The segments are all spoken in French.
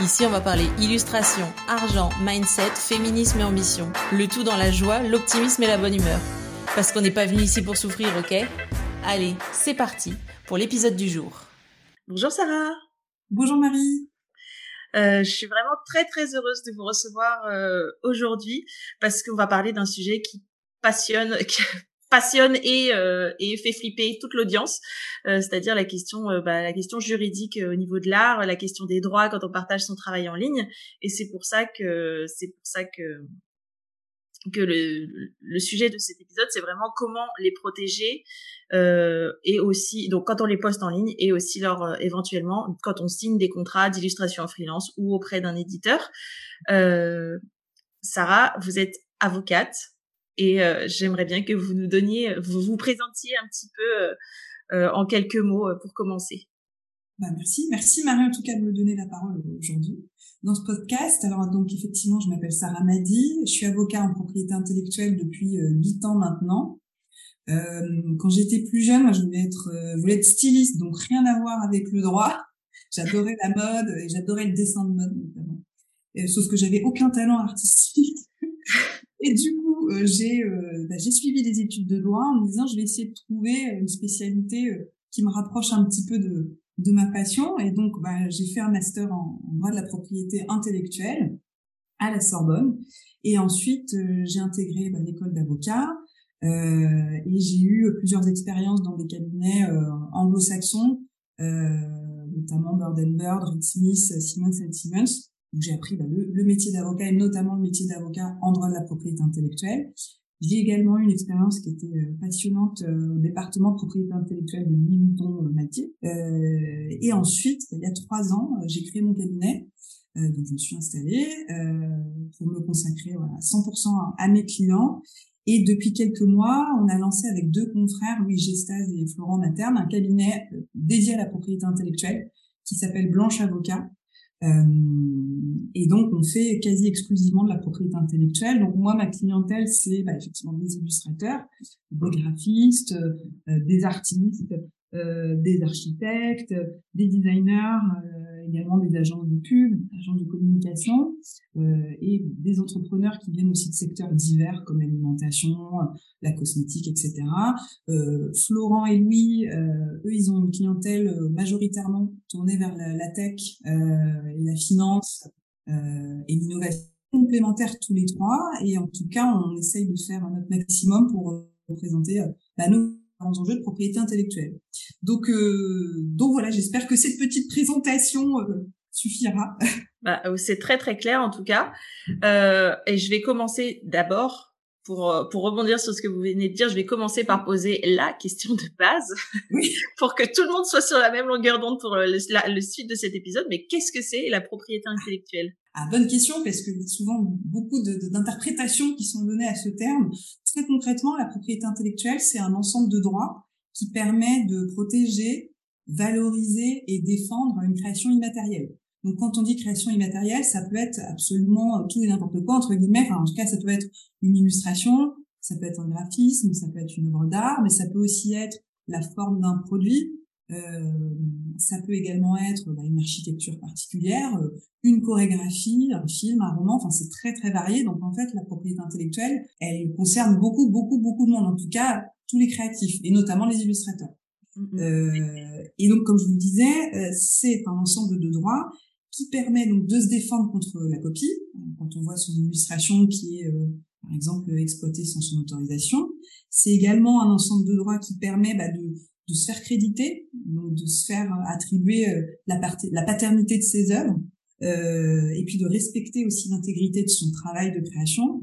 Ici, on va parler illustration, argent, mindset, féminisme et ambition. Le tout dans la joie, l'optimisme et la bonne humeur. Parce qu'on n'est pas venu ici pour souffrir, ok? Allez, c'est parti pour l'épisode du jour. Bonjour Sarah. Bonjour Marie. Euh, je suis vraiment très très heureuse de vous recevoir euh, aujourd'hui parce qu'on va parler d'un sujet qui passionne, qui passionne et, euh, et fait flipper toute l'audience, euh, c'est-à-dire la question, euh, bah, la question juridique au niveau de l'art, la question des droits quand on partage son travail en ligne. Et c'est pour ça que c'est pour ça que que le, le sujet de cet épisode, c'est vraiment comment les protéger euh, et aussi donc quand on les poste en ligne et aussi leur éventuellement quand on signe des contrats d'illustration en freelance ou auprès d'un éditeur. Sarah, vous êtes avocate, et euh, j'aimerais bien que vous nous donniez, vous vous présentiez un petit peu euh, euh, en quelques mots pour commencer. Bah merci, merci Marie en tout cas de me donner la parole aujourd'hui dans ce podcast. Alors donc effectivement, je m'appelle Sarah Madi, je suis avocat en propriété intellectuelle depuis huit ans maintenant. Euh, quand j'étais plus jeune, moi, je voulais être, euh, voulais être styliste, donc rien à voir avec le droit. J'adorais la mode et j'adorais le dessin de mode notamment. sauf que j'avais aucun talent artistique. Et du coup, euh, j'ai euh, bah, suivi des études de droit en me disant je vais essayer de trouver une spécialité euh, qui me rapproche un petit peu de de ma passion. Et donc, bah, j'ai fait un master en, droit de la propriété intellectuelle à la Sorbonne. Et ensuite, j'ai intégré bah, l'école d'avocat. Euh, et j'ai eu plusieurs expériences dans des cabinets anglo-saxons, notamment Bird Bird, Reed Smith, Simmons Simmons où j'ai appris bah, le, métier d'avocat et notamment le métier d'avocat en droit de la propriété intellectuelle. J'ai également eu une expérience qui était euh, passionnante euh, au département de propriété intellectuelle de Louis Vuitton Mathieu. Euh, et ensuite, il y a trois ans, j'ai créé mon cabinet. donc je me suis installée pour me consacrer voilà, 100% à mes clients. Et depuis quelques mois, on a lancé avec deux confrères, Louis Gestaz et Florent Materne, un cabinet dédié à la propriété intellectuelle qui s'appelle Blanche Avocat, et donc, on fait quasi exclusivement de la propriété intellectuelle. Donc, moi, ma clientèle, c'est bah, effectivement des illustrateurs, des graphistes, euh, des artistes, euh, des architectes, des designers, euh, également des agences de pub, des agences de communication euh, et des entrepreneurs qui viennent aussi de secteurs divers comme l'alimentation, la cosmétique, etc. Florent et Louis, eux, ils ont une clientèle majoritairement tournée vers la, la tech et la finance et l'innovation complémentaires tous les trois et en tout cas on essaye de faire notre maximum pour représenter bah, nos enjeux de propriété intellectuelle. Donc, euh, donc voilà, j'espère que cette petite présentation euh, suffira. Bah, euh, c'est très très clair en tout cas. Euh, et je vais commencer d'abord pour pour rebondir sur ce que vous venez de dire. Je vais commencer par poser la question de base oui. pour que tout le monde soit sur la même longueur d'onde pour le, le suite de cet épisode. Mais qu'est-ce que c'est la propriété intellectuelle? Ah, bonne question, parce que souvent beaucoup d'interprétations qui sont données à ce terme. Très concrètement, la propriété intellectuelle, c'est un ensemble de droits qui permet de protéger, valoriser et défendre une création immatérielle. Donc, quand on dit création immatérielle, ça peut être absolument tout et n'importe quoi, entre guillemets. Enfin, en tout cas, ça peut être une illustration, ça peut être un graphisme, ça peut être une œuvre d'art, mais ça peut aussi être la forme d'un produit, euh, ça peut également être bah, une architecture particulière, euh, une chorégraphie, un film, un roman. Enfin, c'est très très varié. Donc en fait, la propriété intellectuelle, elle concerne beaucoup beaucoup beaucoup de monde. En tout cas, tous les créatifs et notamment les illustrateurs. Mm-hmm. Euh, et donc, comme je vous le disais, euh, c'est un ensemble de droits qui permet donc de se défendre contre la copie. Quand on voit son illustration qui est par exemple exploitée sans son autorisation, c'est également un ensemble de droits qui permet bah, de de se faire créditer, donc de se faire attribuer euh, la, la paternité de ses œuvres, euh, et puis de respecter aussi l'intégrité de son travail de création.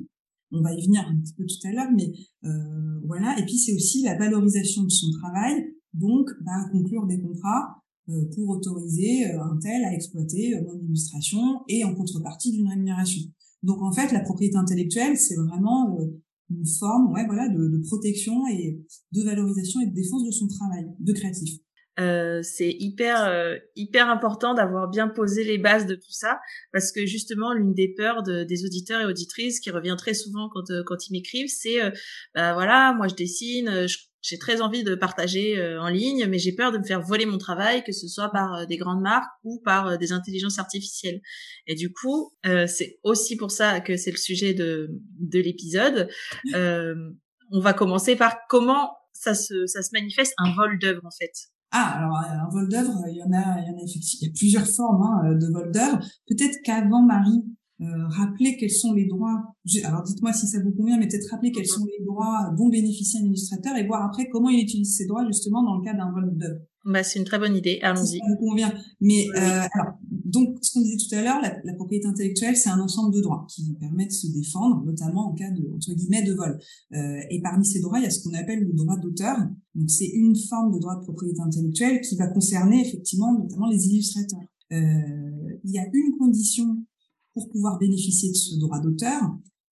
On va y venir un petit peu tout à l'heure, mais euh, voilà. Et puis c'est aussi la valorisation de son travail, donc bah, conclure des contrats euh, pour autoriser euh, un tel à exploiter mon illustration et en contrepartie d'une rémunération. Donc en fait, la propriété intellectuelle, c'est vraiment une forme ouais, voilà, de, de, protection et de valorisation et de défense de son travail de créatif. Euh, c'est hyper euh, hyper important d'avoir bien posé les bases de tout ça parce que justement l'une des peurs de, des auditeurs et auditrices qui revient très souvent quand euh, quand ils m'écrivent c'est bah voilà moi je dessine j'ai très envie de partager en ligne mais j'ai peur de me faire voler mon travail que ce soit par des grandes marques ou par des intelligences artificielles. Et du coup c'est aussi pour ça que c'est le sujet de de l'épisode. On va commencer par comment ça se ça se manifeste un vol d'œuvre en fait. Ah, alors un vol d'œuvre, il y en a, il y en a effectivement, il y a plusieurs formes hein, de vol d'œuvre. Peut-être qu'avant Marie, euh, rappeler quels sont les droits. Alors dites-moi si ça vous convient, mais peut-être rappeler quels sont les droits dont bénéficie un illustrateur et voir après comment il utilise ces droits justement dans le cas d'un vol d'œuvre. Bah, c'est une très bonne idée. Allons-y. Ça vous convient. Mais euh, alors, donc, ce qu'on disait tout à l'heure, la, la, propriété intellectuelle, c'est un ensemble de droits qui permettent de se défendre, notamment en cas de entre guillemets de vol. Euh, et parmi ces droits, il y a ce qu'on appelle le droit d'auteur. Donc, c'est une forme de droit de propriété intellectuelle qui va concerner effectivement notamment les illustrateurs. Euh, il y a une condition pour pouvoir bénéficier de ce droit d'auteur,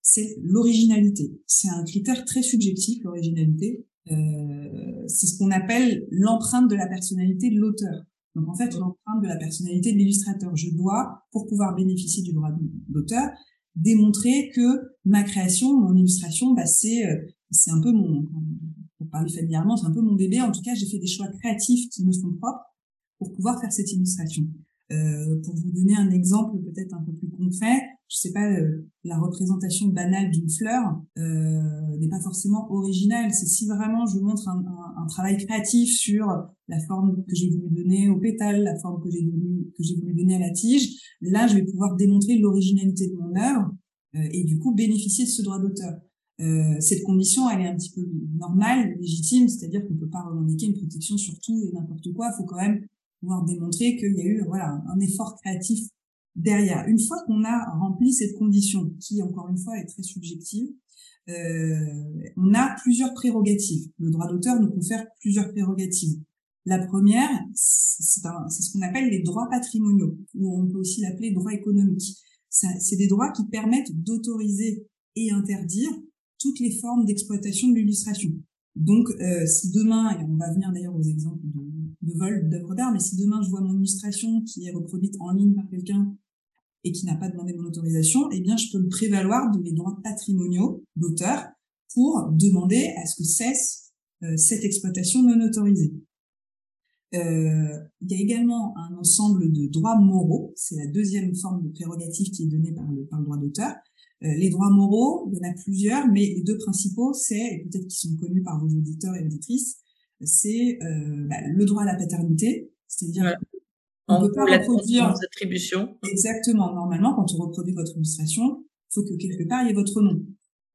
c'est l'originalité. C'est un critère très subjectif, l'originalité. Euh, c'est ce qu'on appelle l'empreinte de la personnalité de l'auteur. Donc en fait, l'empreinte de la personnalité de l'illustrateur. Je dois, pour pouvoir bénéficier du droit d'auteur, démontrer que ma création, mon illustration, bah, c'est euh, c'est un peu mon, pour parler familièrement, c'est un peu mon bébé. En tout cas, j'ai fait des choix créatifs qui me sont propres pour pouvoir faire cette illustration. Euh, pour vous donner un exemple peut-être un peu plus concret, je sais pas, euh, la représentation banale d'une fleur euh, n'est pas forcément originale. C'est si vraiment je montre un, un, un, travail créatif sur la forme que j'ai voulu donner au pétale, la forme que j'ai voulu que j'ai voulu donner à la tige, là je vais pouvoir démontrer l'originalité de mon œuvre euh, et du coup bénéficier de ce droit d'auteur. Euh, cette condition, elle est un petit peu normale, légitime, c'est-à-dire qu'on peut pas revendiquer une protection sur tout et n'importe quoi. Il faut quand même pouvoir démontrer qu'il y a eu voilà un effort créatif derrière. Une fois qu'on a rempli cette condition, qui encore une fois est très subjective, euh, on a plusieurs prérogatives. Le droit d'auteur nous confère plusieurs prérogatives. La première, c'est ce qu'on appelle les droits patrimoniaux, ou on peut aussi l'appeler droits économiques. C'est des droits qui permettent d'autoriser et interdire toutes les formes d'exploitation de l'illustration. Donc, euh, si demain, et on va venir d'ailleurs aux exemples de, de vol d'œuvres d'art, mais si demain je vois mon illustration qui est reproduite en ligne par quelqu'un et qui n'a pas demandé mon autorisation, eh bien, je peux me prévaloir de mes droits patrimoniaux d'auteur pour demander à ce que cesse euh, cette exploitation non autorisée. Euh, il y a également un ensemble de droits moraux, c'est la deuxième forme de prérogative qui est donnée par le, par le droit d'auteur, euh, les droits moraux, il y en a plusieurs, mais les deux principaux, c'est, et peut-être qu'ils sont connus par vos auditeurs et auditrices, c'est euh, bah, le droit à la paternité, c'est-à-dire on peut pas reproduire attribution. Exactement. Normalement, quand on reproduit votre illustration, il faut que quelque part il y ait votre nom.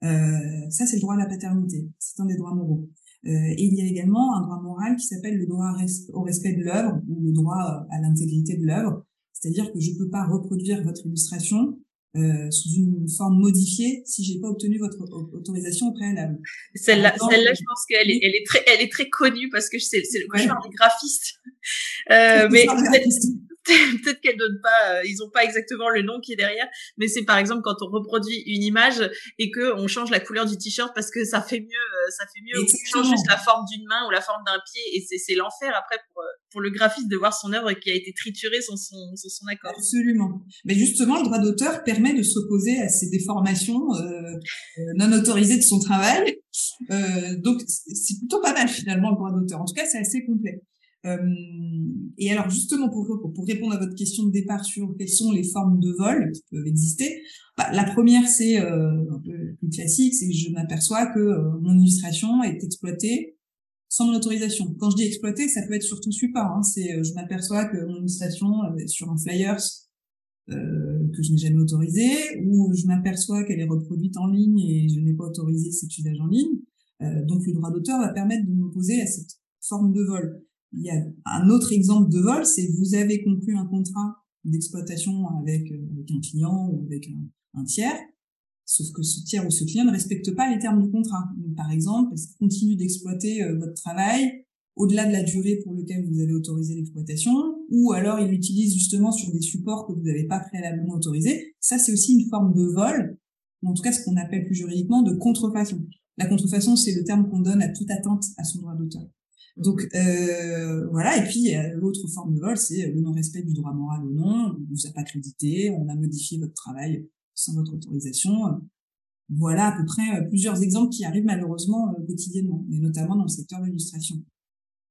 Euh, ça, c'est le droit à la paternité. C'est un des droits moraux. Euh, et il y a également un droit moral qui s'appelle le droit au respect de l'œuvre ou le droit à l'intégrité de l'œuvre. C'est-à-dire que je peux pas reproduire votre illustration euh, sous une forme modifiée si j'ai pas obtenu votre autorisation au préalable. Celle-là, celle-là, je pense qu'elle est, elle est très, elle est très connue parce que c'est, c'est le cauchemar des graphistes. Euh, mais peut-être qu'elle donne pas, euh, ils ont pas exactement le nom qui est derrière, mais c'est par exemple quand on reproduit une image et que on change la couleur du t-shirt parce que ça fait mieux, euh, ça fait mieux, ou on change juste la forme d'une main ou la forme d'un pied et c'est, c'est l'enfer après pour euh, pour le graphiste de voir son œuvre qui a été triturée sans son, sans son accord. Absolument. Mais justement, le droit d'auteur permet de s'opposer à ces déformations euh, non autorisées de son travail. Euh, donc, c'est plutôt pas mal finalement le droit d'auteur. En tout cas, c'est assez complet. Euh, et alors justement pour, répondre à votre question de départ sur quelles sont les formes de vol qui peuvent exister, bah, la première c'est euh, un peu plus classique, c'est je m'aperçois que euh, mon illustration est exploitée sans mon autorisation. Quand je dis exploiter, ça peut être sur tout. Hein. C'est je m'aperçois que mon illustration est sur un flyers euh, que je n'ai jamais autorisé, ou je m'aperçois qu'elle est reproduite en ligne et je n'ai pas autorisé cet usage en ligne. Euh, donc le droit d'auteur va permettre de m'opposer à cette forme de vol. Il y a un autre exemple de vol, c'est vous avez conclu un contrat d'exploitation avec, euh, avec, un client ou avec un, tiers, sauf que ce tiers ou ce client ne respecte pas les termes du contrat. par exemple, s'il continue d'exploiter euh, votre travail au-delà de la durée pour laquelle vous avez autorisé l'exploitation, ou alors il l'utilise justement sur des supports que vous n'avez pas préalablement autorisés, ça c'est aussi une forme de vol, ou en tout cas ce qu'on appelle plus juridiquement de contrefaçon. La contrefaçon, c'est le terme qu'on donne à toute attente à son droit d'auteur. Donc euh, voilà, et puis l'autre forme de vol, c'est le non-respect du droit moral ou non. On vous a pas crédité, on a modifié votre travail sans votre autorisation. Voilà à peu près euh, plusieurs exemples qui arrivent malheureusement euh, quotidiennement, mais notamment dans le secteur de l'illustration.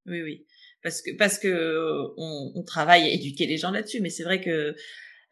Oui, oui, parce que parce que on, on travaille à éduquer les gens là-dessus, mais c'est vrai que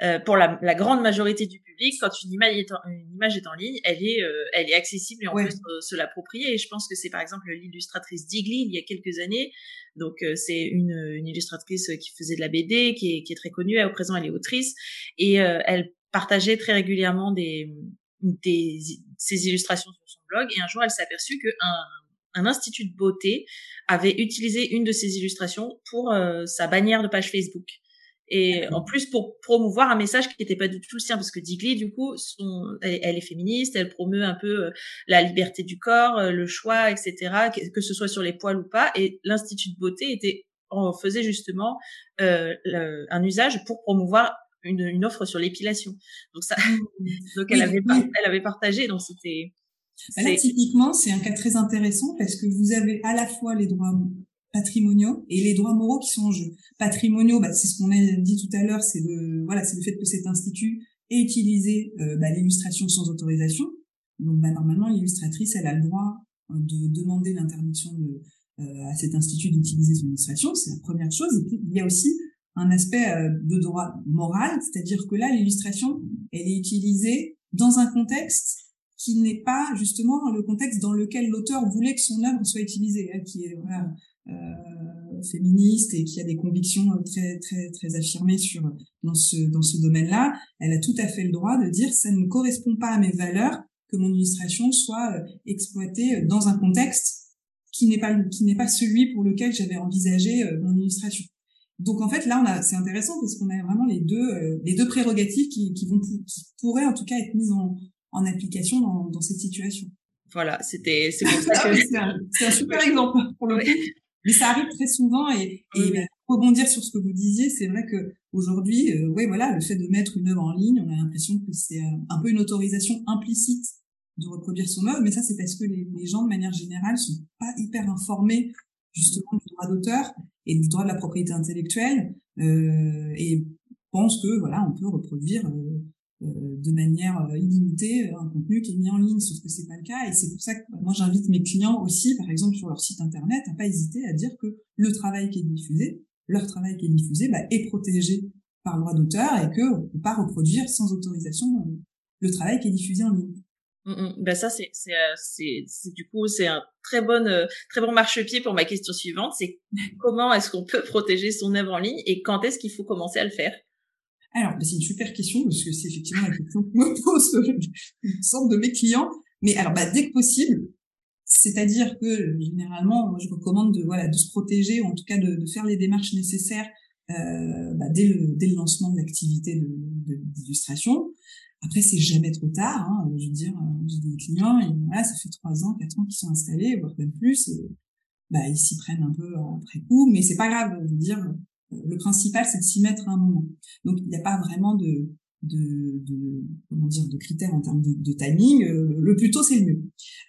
euh, pour la, la, grande majorité du public, quand une image est en, une image est en ligne, elle est, euh, elle est accessible et on peut se, l'approprier. Et je pense que c'est par exemple l'illustratrice Digli il y a quelques années. Donc euh, c'est une, une, illustratrice qui faisait de la BD, qui est, qui est très connue. Au présent, elle est autrice et elle partageait très régulièrement des, des ses illustrations sur son blog. Et un jour, elle s'est aperçue que un, un institut de beauté avait utilisé une de ses illustrations pour sa bannière de page Facebook et en plus pour promouvoir un message qui n'était pas du tout le sien parce que Digli du coup son, elle, est féministe elle promeut un peu euh, la liberté du corps euh, le choix etc que, ce soit sur les poils ou pas. Et l'institut de beauté était en faisait justement euh, un usage pour promouvoir une, une offre sur l'épilation. Donc ça mmh. donc elle avait elle avait partagé donc c'était Là, typiquement, c'est un cas très intéressant parce que vous avez à la fois les droits patrimoniaux et les droits moraux qui sont en jeu. Patrimoniaux, bah, c'est ce qu'on a dit tout à l'heure, c'est le voilà, c'est le fait que cet institut ait utilisé euh, bah, l'illustration sans autorisation. Donc bah, normalement, l'illustratrice, elle a le droit euh, de demander l'interdiction euh, à cet institut d'utiliser son illustration. C'est la première chose. Et puis il y a aussi un aspect de droit moral, c'est-à-dire que là, l'illustration, elle est utilisée dans un contexte qui n'est pas justement le contexte dans lequel l'auteur voulait que son œuvre soit utilisée, hein, qui est euh, féministe et qui a des convictions euh, très très très affirmées sur dans ce dans ce domaine-là, elle a tout à fait le droit de dire ça ne correspond pas à mes valeurs que mon illustration soit euh, exploitée dans un contexte qui n'est pas qui n'est pas celui pour lequel j'avais envisagé mon illustration. Donc en fait là on a c'est intéressant parce qu'on a vraiment les deux les deux prérogatives qui qui vont qui pourraient en tout cas être mises en en application dans dans cette situation. Voilà, c'était c'est pour ça que c'est un, un, super exemple pour le coup. Mais ça arrive très souvent et, et bah, rebondir sur ce que vous disiez, c'est vrai que aujourd'hui, euh, ouais, voilà, le fait de mettre une œuvre en ligne, on a l'impression que c'est euh, un peu une autorisation implicite de reproduire son œuvre, mais ça c'est parce que les, les, gens de manière générale sont pas hyper informés justement du droit d'auteur et du droit de la propriété intellectuelle euh, et pensent que voilà, on peut reproduire euh, de manière euh, illimitée un contenu qui est mis en ligne, sauf que c'est pas le cas. Et c'est pour ça que bah, moi j'invite mes clients aussi, par exemple sur leur site internet, à pas hésiter à dire que le travail qui est diffusé, leur travail qui est diffusé, bah, est protégé par le droit d'auteur et que on peut pas reproduire sans autorisation euh, le travail qui est diffusé en ligne. Mmh, mmh. Ben ça c'est c'est c'est du coup c'est un très bon très bon marchepied pour ma question suivante c'est comment est-ce qu'on peut protéger son œuvre en ligne et quand est-ce qu'il faut commencer à le faire? Alors, bah, c'est une super question parce que c'est effectivement la question que me pose une sorte de mes clients. Mais alors, bah, dès que possible, c'est-à-dire que généralement, je recommande de voilà de se protéger ou en tout cas de, faire les démarches nécessaires euh, bah, dès le dès le lancement de l'activité d'illustration. Après, c'est jamais trop tard. Hein, je veux dire, euh, j'ai des clients ça fait trois ans, quatre ans qu'ils sont installés, voire même plus. Et, ils s'y prennent un peu après coup, mais c'est pas grave. Je veux dire, le principal, c'est de s'y mettre à un moment. Donc, il n'y a pas vraiment de, de, de, comment dire de critères en termes de, de timing. Euh, le plus tôt, c'est le mieux.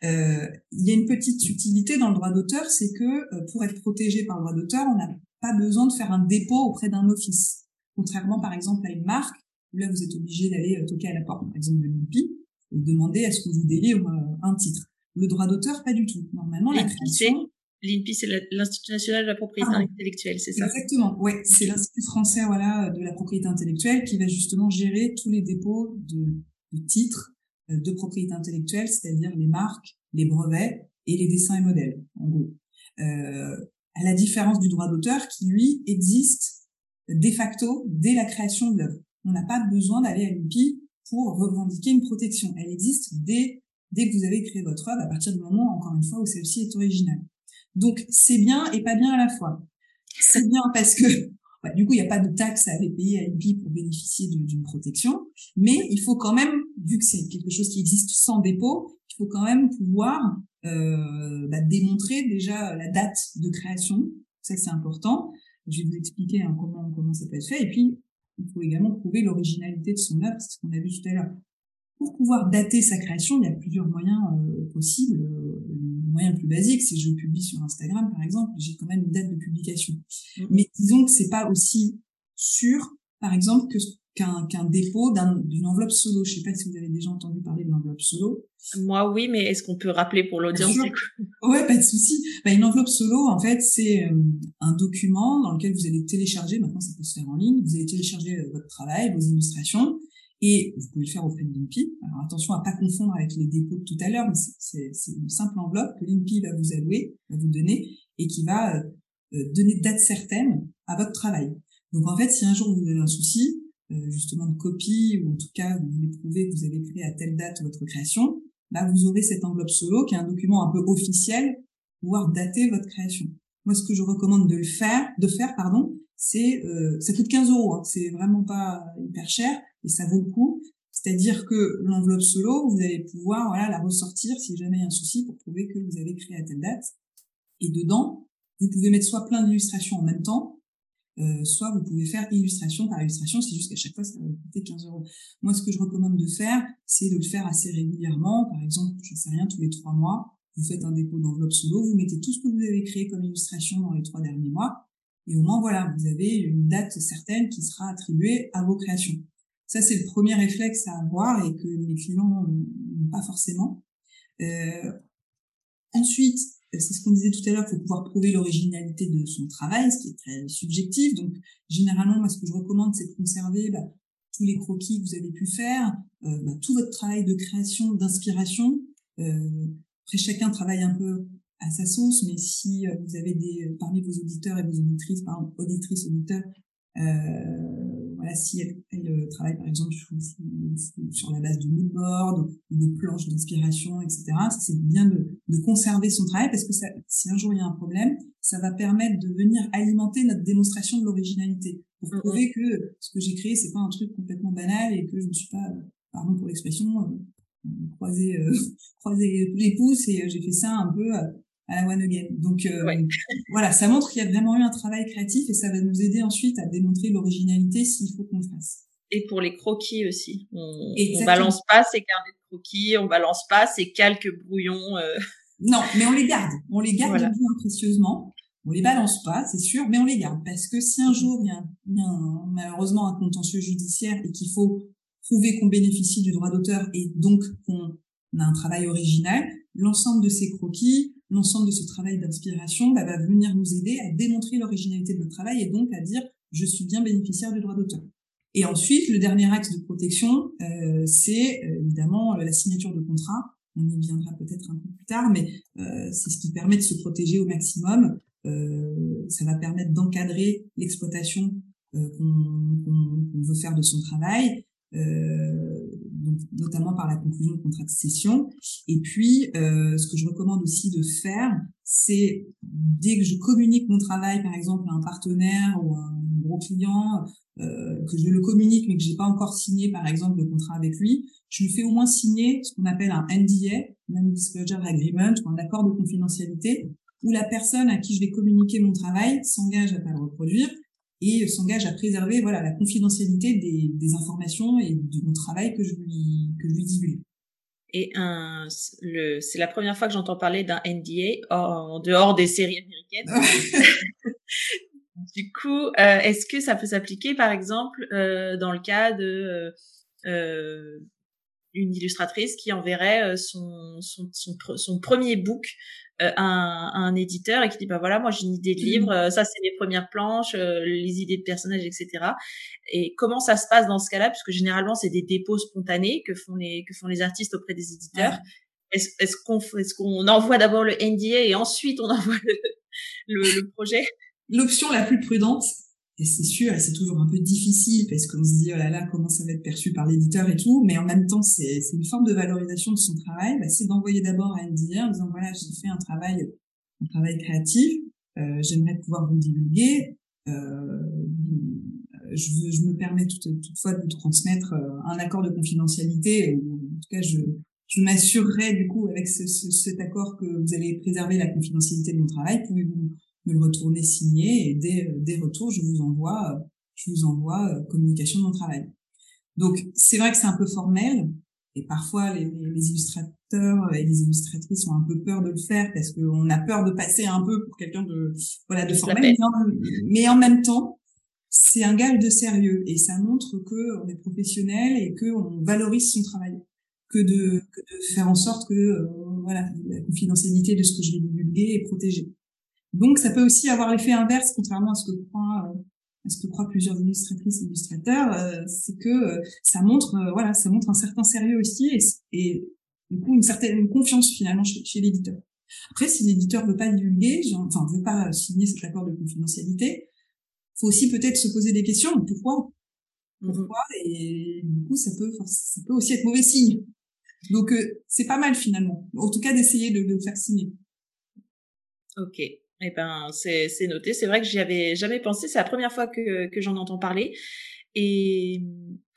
Euh, il y a une petite utilité dans le droit d'auteur, c'est que euh, pour être protégé par le droit d'auteur, on n'a pas besoin de faire un dépôt auprès d'un office. Contrairement, par exemple, à une marque, où là, vous êtes obligé d'aller toquer à la porte, par exemple, de l'INPI, et demander à ce que vous délivre un titre. Le droit d'auteur, pas du tout. Normalement, la création... L'INPI, c'est l'Institut national de la propriété intellectuelle, c'est ça? Exactement, ouais. C'est l'Institut français voilà, de la propriété intellectuelle qui va justement gérer tous les dépôts de, de titres euh, de propriété intellectuelle, c'est-à-dire les marques, les brevets et les dessins et modèles, en gros. Euh, à la différence du droit d'auteur qui, lui, existe de facto dès la création de l'œuvre. On n'a pas besoin d'aller à l'INPI pour revendiquer une protection. Elle existe dès, dès que vous avez créé votre œuvre, à partir du moment, encore une fois, où celle-ci est originale. Donc c'est bien et pas bien à la fois. C'est bien parce que bah, du coup il n'y a pas de taxe à payer à l'IPI pour bénéficier d'une protection, mais il faut quand même, vu que c'est quelque chose qui existe sans dépôt, il faut quand même pouvoir euh, bah, démontrer déjà la date de création. Ça c'est important. Je vais vous expliquer hein, comment, comment ça peut être fait. Et puis, il faut également prouver l'originalité de son œuvre, ce qu'on a vu tout à l'heure. Pour pouvoir dater sa création, il y a plusieurs moyens euh, possibles. Le moyen le plus basique, c'est je publie sur Instagram, par exemple, j'ai quand même une date de publication. Mm-hmm. Mais disons que c'est pas aussi sûr, par exemple, que qu'un dépôt d'une enveloppe solo. Je sais pas si vous avez déjà entendu parler de l'enveloppe solo. Moi, oui, mais est-ce qu'on peut rappeler pour l'audience Ouais, pas de souci. Bah, une enveloppe solo, en fait, c'est euh, un document dans lequel vous allez télécharger. Maintenant, ça peut se faire en ligne. Vous allez télécharger euh, votre travail, vos illustrations, et vous pouvez le faire auprès de l'INPI. Alors attention à pas confondre avec les dépôts de tout à l'heure, mais c'est une simple enveloppe que l'INPI va vous allouer, va vous donner, et qui va euh, donner date certaine à votre travail. Donc en fait, si un jour vous avez un souci, euh, justement de copie, ou en tout cas vous voulez prouver que vous avez créé à telle date votre création, là vous aurez cette enveloppe solo qui est un document un peu officiel pour pouvoir dater votre création. Moi, ce que je recommande de le faire, de faire, pardon, c'est euh, ça coûte 15 euros, hein, c'est vraiment pas hyper cher et ça vaut le coup. C'est-à-dire que l'enveloppe solo, vous allez pouvoir voilà la ressortir si jamais il y a un souci pour prouver que vous avez créé à telle date. Et dedans, vous pouvez mettre soit plein d'illustrations en même temps, euh, soit vous pouvez faire illustration par illustration, c'est juste qu'à chaque fois, ça va vous coûter 15 euros. Moi, ce que je recommande de faire, c'est de le faire assez régulièrement. Par exemple, je ne sais rien, tous les trois mois, vous faites un dépôt d'enveloppe solo, vous mettez tout ce que vous avez créé comme illustration dans les trois derniers mois, et au moins, voilà, vous avez une date certaine qui sera attribuée à vos créations. Ça, c'est le premier réflexe à avoir et que les clients n'ont pas forcément. Euh, ensuite, c'est ce qu'on disait tout à l'heure, il faut pouvoir prouver l'originalité de son travail, ce qui est très subjectif. Donc, généralement, moi, ce que je recommande, c'est de conserver bah, tous les croquis que vous avez pu faire, euh, bah, tout votre travail de création, d'inspiration. Euh, après, chacun travaille un peu à sa sauce, mais si euh, vous avez des parmi vos auditeurs et vos auditrices, par exemple, auditrices, auditeurs, euh, voilà, si elle, elle, euh, travaille par exemple sur, la base du mood board ou de planches d'inspiration, etc. C'est bien de, de, conserver son travail parce que ça, si un jour il y a un problème, ça va permettre de venir alimenter notre démonstration de l'originalité pour prouver que ce que j'ai créé c'est pas un truc complètement banal et que je ne suis pas, pardon pour l'expression, euh, croisé, euh, croisé les pouces et j'ai fait ça un peu à la One Again. Donc euh, voilà, ça montre qu'il y a vraiment eu un travail créatif et ça va nous aider ensuite à démontrer l'originalité s'il faut qu'on le fasse. Et pour les croquis aussi, on, on balance pas ces carnets de croquis, on balance pas ces calques brouillons. Euh... Non, mais on les garde, on les garde bien précieusement. On les balance pas, c'est sûr, mais on les garde parce que si un jour il y a, il y a malheureusement un contentieux judiciaire et qu'il faut prouver qu'on bénéficie du droit d'auteur et donc qu'on a un travail original, l'ensemble de ces croquis, l'ensemble de ce travail d'inspiration bah, va venir nous aider à démontrer l'originalité de notre travail et donc à dire je suis bien bénéficiaire du droit d'auteur. Et ensuite, le dernier axe de protection, euh, c'est euh, évidemment euh, la signature de contrat. On y viendra peut-être un peu plus tard, mais euh, c'est ce qui permet de se protéger au maximum. Euh, ça va permettre d'encadrer l'exploitation qu'on veut faire de son travail. Euh, notamment par la conclusion de contrat de cession. Et puis, euh, ce que je recommande aussi de faire, c'est dès que je communique mon travail, par exemple, à un partenaire ou un gros client, euh, que je le communique mais que j'ai pas encore signé, par exemple, le contrat avec lui, je lui fais au moins signer ce qu'on appelle un NDA, Non-Disclosure Agreement, un accord de confidentialité, où la personne à qui je vais communiquer mon travail s'engage à pas le reproduire et s'engage à préserver voilà la confidentialité des, des, informations et de mon travail que je lui que je lui divulgue. Et un, le, c'est la première fois que j'entends parler d'un NDA en dehors des séries américaines. du coup, euh, est-ce que ça peut s'appliquer, par exemple, euh, dans le cas de euh, une illustratrice qui enverrait euh, son, son, son, son premier book euh, un, un, éditeur et qui dit bah voilà moi j'ai une idée de livre mmh. euh, ça c'est les premières planches les idées de personnages etc et comment ça se passe dans ce cas-là? Puisque généralement c'est des dépôts spontanés que font les que font les artistes auprès des éditeurs. Est-ce est-ce qu'on est-ce qu'on envoie d'abord le NDA et ensuite on envoie le, le, le projet? L'option la plus prudente et c'est sûr, et c'est toujours un peu difficile parce qu'on se dit, oh là là, comment ça va être perçu par l'éditeur et tout. Mais en même temps, c'est une forme de valorisation de son travail. Bah, c'est d'envoyer d'abord à NDA en disant, voilà, j'ai fait un travail, un travail créatif. Euh, J'aimerais pouvoir vous divulguer. Euh, je, veux, je me permets toutefois de vous transmettre euh, un accord de confidentialité. en tout cas, je, je m'assurerai du coup avec ce, ce, cet accord que vous allez préserver la confidentialité de mon travail. Pouvez-vous me le retourner signé et dès, dès retour, je vous envoie, je vous envoie communication de mon travail. Donc, c'est vrai que c'est un peu formel, et parfois, les, les, illustrateurs et les illustratrices ont un peu peur de le faire parce qu'on a peur de passer un peu pour quelqu'un de voilà de formel. Mais en, même temps, c'est un gage de sérieux et ça montre que on est professionnel et que on valorise son travail, que de, que de faire en sorte que euh, voilà la confidentialité de ce que je vais divulguer est protégée. Donc, ça peut aussi avoir l'effet inverse, contrairement à ce que croit euh, ce que croient plusieurs illustratrices et illustrateurs, euh, c'est que euh, ça montre, euh, voilà, ça montre un certain sérieux aussi et, et du coup une certaine confiance finalement chez, chez l'éditeur. Après, si l'éditeur veut pas divulguer, enfin veut pas signer cet accord de confidentialité, faut aussi peut-être se poser des questions. Pourquoi mm-hmm. Pourquoi Et du coup, ça peut, ça peut aussi être mauvais signe. Donc, c'est pas mal finalement. En tout cas, d'essayer de, de le faire signer. Ok. Eh ben, c'est, c'est noté. C'est vrai que j'y avais jamais pensé. C'est la première fois que, que j'en entends parler. Et,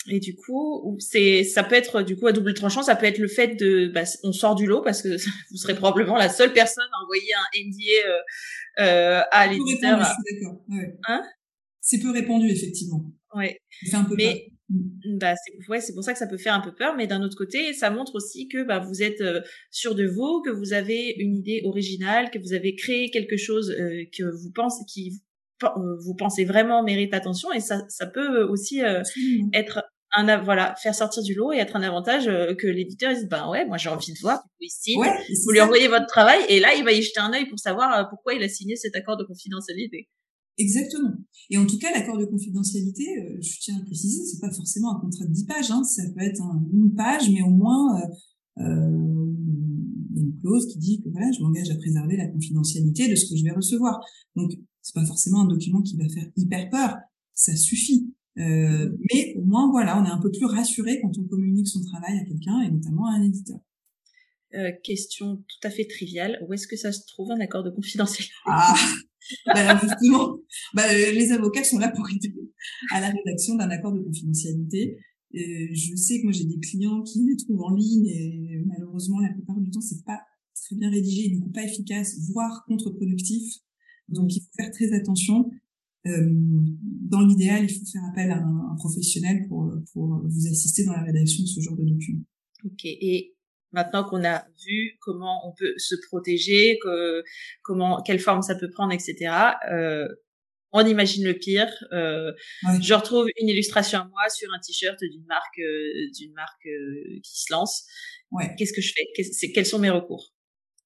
et du coup, c'est, ça peut être du coup à double tranchant. Ça peut être le fait de, bah, on sort du lot parce que vous serez probablement la seule personne à envoyer un NDA euh, euh, à l'éditeur. d'accord. Ouais. Hein? C'est peu répandu effectivement. Ouais. un peu Mais. Bah c'est ouais, c'est pour ça que ça peut faire un peu peur mais d'un autre côté ça montre aussi que bah vous êtes euh, sûr de vous que vous avez une idée originale que vous avez créé quelque chose euh, que vous pensez qui euh, vous pensez vraiment mérite attention et ça ça peut aussi être un voilà faire sortir du lot et être un avantage que l'éditeur dise ben ouais moi j'ai envie de voir ici vous lui envoyez votre travail et là il va y jeter un œil pour savoir pourquoi il a signé cet accord de confidentialité Exactement. Et en tout cas, l'accord de confidentialité, euh, je tiens à préciser, c'est pas forcément un contrat de 10 pages, hein, ça peut être une page, mais au moins euh, euh, une clause qui dit que voilà, je m'engage à préserver la confidentialité de ce que je vais recevoir. Donc, c'est pas forcément un document qui va faire hyper peur, ça suffit. Euh, mais au moins, voilà, on est un peu plus rassuré quand on communique son travail à quelqu'un et notamment à un éditeur. Euh, question tout à fait triviale, où est-ce que ça se trouve un accord de confidentialité ah bah, justement, bah, les avocats sont là pour aider à la rédaction d'un accord de confidentialité. Et je sais que moi j'ai des clients qui les trouvent en ligne et malheureusement la plupart du temps c'est pas très bien rédigé, du coup pas efficace, voire contre-productif. Donc il faut faire très attention. Euh, dans l'idéal, il faut faire appel à un, un, professionnel pour, pour vous assister dans la rédaction de ce genre de document. Ok. Et Maintenant qu'on a vu comment on peut se protéger, que, comment, quelle forme ça peut prendre, etc. Euh, on imagine le pire. Euh, Je retrouve une illustration à moi sur un t-shirt d'une marque, euh, d'une marque euh, qui se lance. Ouais. Qu'est-ce que je fais? Quels sont mes recours?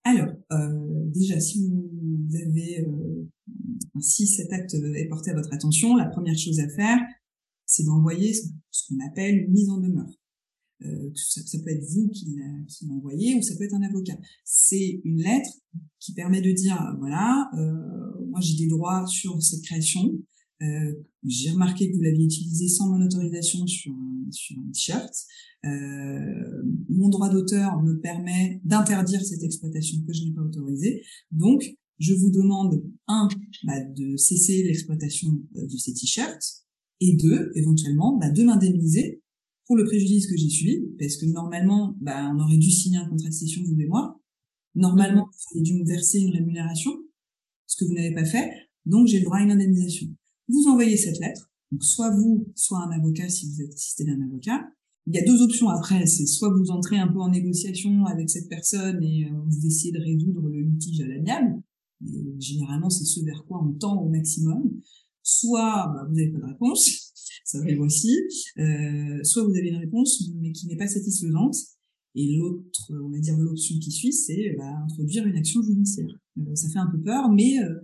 Alors, euh, déjà, si vous avez, si cet acte est porté à votre attention, la première chose à faire, c'est d'envoyer ce qu'on appelle une mise en demeure. Euh, ça, ça, peut être vous qui l'envoyez ou ça peut être un avocat. C'est une lettre qui permet de dire voilà, euh, moi j'ai des droits sur cette création. Euh, j'ai remarqué que vous l'aviez utilisé sans mon autorisation sur un, sur un t-shirt. Euh, mon droit d'auteur me permet d'interdire cette exploitation que je n'ai pas autorisée. Donc, je vous demande un bah, de cesser l'exploitation euh, de ces t-shirts et deux, éventuellement, bah, de m'indemniser pour le préjudice que j'ai subi, parce que normalement, bah, on aurait dû signer un contrat de cession, vous et moi. Normalement, vous avez dû me verser une rémunération, ce que vous n'avez pas fait, donc j'ai le droit à une indemnisation. Vous envoyez cette lettre, donc soit vous, soit un avocat si vous êtes assisté d'un avocat. Il y a deux options après, c'est soit vous entrez un peu en négociation avec cette personne et euh, vous essayez de résoudre le litige à l'amiable, généralement c'est ce vers quoi on tend au maximum, soit bah, vous n'avez pas de réponse, ça arrive aussi. Euh, soit vous avez une réponse, mais qui n'est pas satisfaisante. Et l'autre, on va dire l'option qui suit, c'est bah, introduire une action judiciaire. Euh, ça fait un peu peur, mais euh,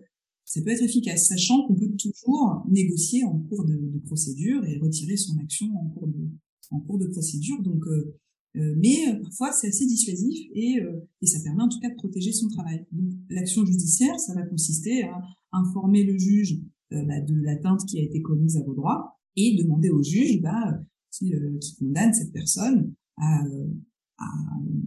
ça peut être efficace, sachant qu'on peut toujours négocier en cours de, procédure et retirer son action en cours de, en cours de procédure. Donc, euh, euh mais parfois c'est assez dissuasif et, et ça permet en tout cas de protéger son travail. Donc l'action judiciaire, ça va consister à informer le juge bah, de l'atteinte qui a été commise à vos droits et demander au juge bah, qui, euh, qui condamne cette personne à, à,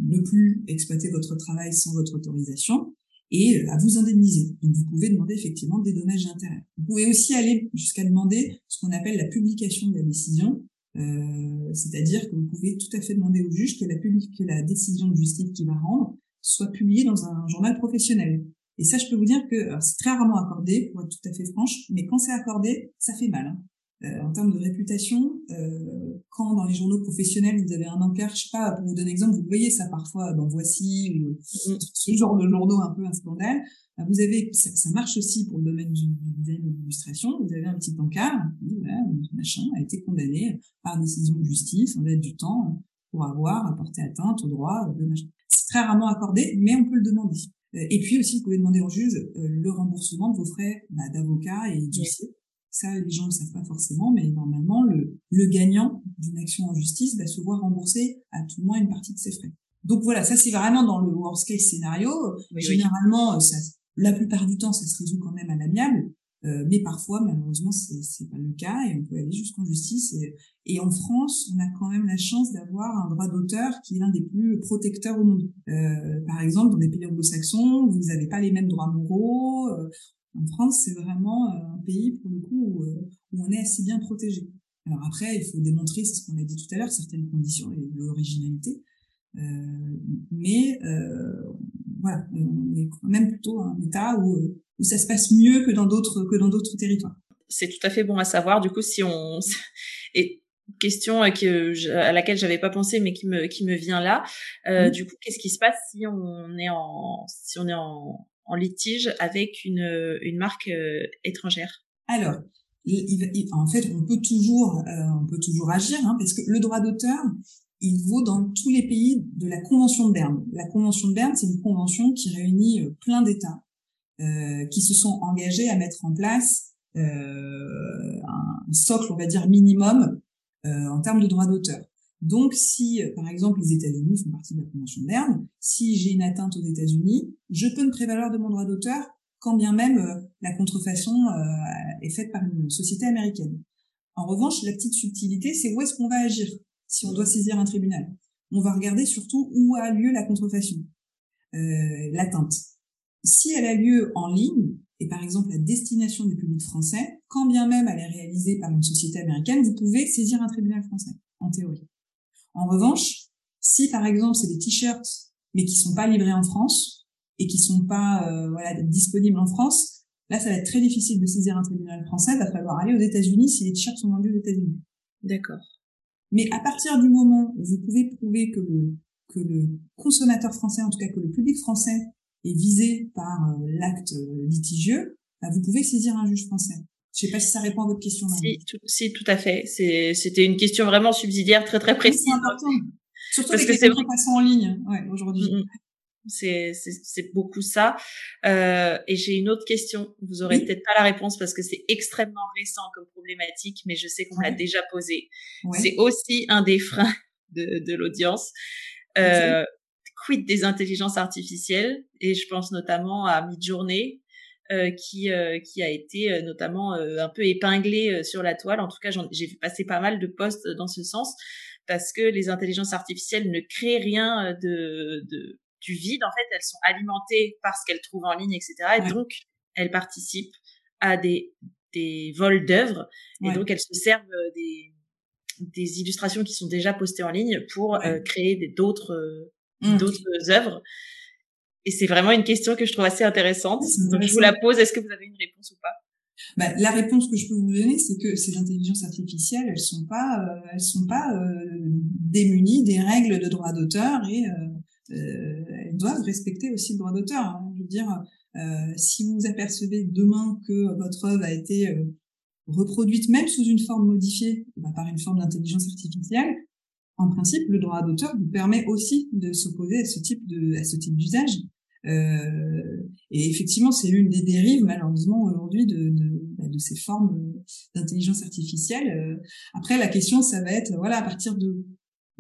ne plus exploiter votre travail sans votre autorisation et euh, à vous indemniser. Donc vous pouvez demander effectivement des dommages et intérêts. Vous pouvez aussi aller jusqu'à demander ce qu'on appelle la publication de la décision, euh, c'est-à-dire que vous pouvez tout à fait demander au juge que la, que la décision de justice qu'il va rendre soit publiée dans un journal professionnel. Et ça, je peux vous dire que c'est très rarement accordé, pour être tout à fait franche, mais quand c'est accordé, ça fait mal. Hein. Euh, en termes de réputation, euh, quand dans les journaux professionnels vous avez un encart, je sais pas, pour vous donner un exemple, vous voyez ça parfois dans Voici ou mm. ce genre de journaux un peu un scandale. Euh, vous avez, ça, marche aussi pour le domaine du, design et de l'illustration. Vous avez un petit encart, dit voilà, machin a été condamné par décision de justice, on être du temps pour avoir apporté atteinte au droit de machin. C'est très rarement accordé, mais on peut le demander. Et puis aussi, vous pouvez demander au juge le remboursement de vos frais bah, d'avocat et de ça, les gens ne le savent pas forcément, mais normalement, le, le gagnant d'une action en justice va se voir rembourser à tout le moins une partie de ses frais. Donc voilà, ça c'est vraiment dans le worst case scénario. Généralement, Ça, la plupart du temps, ça se résout quand même à l'amiable, euh, mais parfois, malheureusement, c'est c'est pas le cas et on peut aller jusqu'en justice. Et, et, en France, on a quand même la chance d'avoir un droit d'auteur qui est l'un des plus protecteurs au monde. Euh, par exemple, dans des pays anglo-saxons, vous n'avez pas les mêmes droits moraux. Euh, en France, c'est vraiment euh, un pays, pour le coup, euh, où, on est assez bien protégé. Alors après, il faut démontrer, c'est ce qu'on a dit tout à l'heure, certaines conditions et l'originalité. Euh, mais euh, voilà, on est quand même plutôt un État où, où ça se passe mieux que dans d'autres que dans d'autres territoires. C'est tout à fait bon à savoir. Du coup, si on et question que à laquelle j'avais pas pensé mais qui me qui me vient là. Euh, Du coup, qu'est-ce qui se passe si on est en si on est en en litige avec une, une marque euh, étrangère Alors, en fait, on peut toujours, euh, on peut toujours agir, hein, parce que le droit d'auteur, il vaut dans tous les pays de la Convention de Berne. La Convention de Berne, c'est une convention qui réunit euh, plein d'États euh, qui se sont engagés à mettre en place euh, un socle, on va dire minimum, en termes de droit d'auteur. Donc, si, euh, par exemple, les États-Unis font partie de la Convention de Berne, si j'ai une atteinte aux États-Unis, je peux me prévaloir de mon droit d'auteur, quand bien même euh, la contrefaçon euh, est faite par une société américaine. En revanche, la petite subtilité, c'est où est-ce qu'on va agir si on doit saisir un tribunal? On va regarder surtout où a lieu la contrefaçon, euh, l'atteinte. Si elle a lieu en ligne, et par exemple la destination du public français, quand bien même elle est réalisée par une société américaine, vous pouvez saisir un tribunal français, en théorie. En revanche, si par exemple c'est des t-shirts mais qui sont pas livrés en France et qui sont pas euh, voilà disponibles en France, là ça va être très difficile de saisir un tribunal français. Il va falloir aller aux États-Unis si les t-shirts sont vendus aux États-Unis. D'accord. Mais à partir du moment où vous pouvez prouver que le que le consommateur français, en tout cas que le public français, est visé par euh, l'acte euh, litigieux, bah, vous pouvez saisir un juge français. Je sais pas si ça répond à votre question. Si tout, si, tout à fait. C'était une question vraiment subsidiaire, très très précise. Surtout Parce que les en ligne, ouais, aujourd'hui. Mm, mm. C'est beaucoup ça. Euh, et j'ai une autre question. Vous aurez peut-être pas la réponse parce que c'est extrêmement récent comme problématique, mais je sais qu'on l'a déjà posé. C'est aussi un des freins de, de l'audience. Euh, quid des intelligences artificielles? Et je pense notamment à Midjourney, qui euh, qui a été euh, notamment un peu épinglé sur la toile. En tout cas, j'ai vu passer pas mal de posts dans ce sens parce que les intelligences artificielles ne créent rien de, de du vide. En fait, elles sont alimentées par ce qu'elles trouvent en ligne, etc. Et donc, elles participent à des des vols d'œuvres et donc elles se servent des des illustrations qui sont déjà postées en ligne pour créer d'autres mmh. d'autres œuvres. Et c'est vraiment une question que je trouve assez intéressante. Donc, je vous la pose. Est-ce que vous avez une réponse ou pas? Bah, la réponse que je peux vous donner, c'est que ces intelligences artificielles, elles sont pas, euh, elles sont pas euh, démunies des règles de droit d'auteur et euh, euh, elles doivent respecter aussi le droit d'auteur. Hein. Je veux dire, si vous apercevez demain que votre œuvre a été reproduite même sous une forme modifiée bah, par une forme d'intelligence artificielle, en principe, le droit d'auteur vous permet aussi de s'opposer à ce type de, à ce type d'usage. Euh, et effectivement, c'est l'une des dérives, malheureusement, aujourd'hui, de, de, bah, de, ces formes d'intelligence artificielle. Euh, après, la question, ça va être, voilà, à partir de,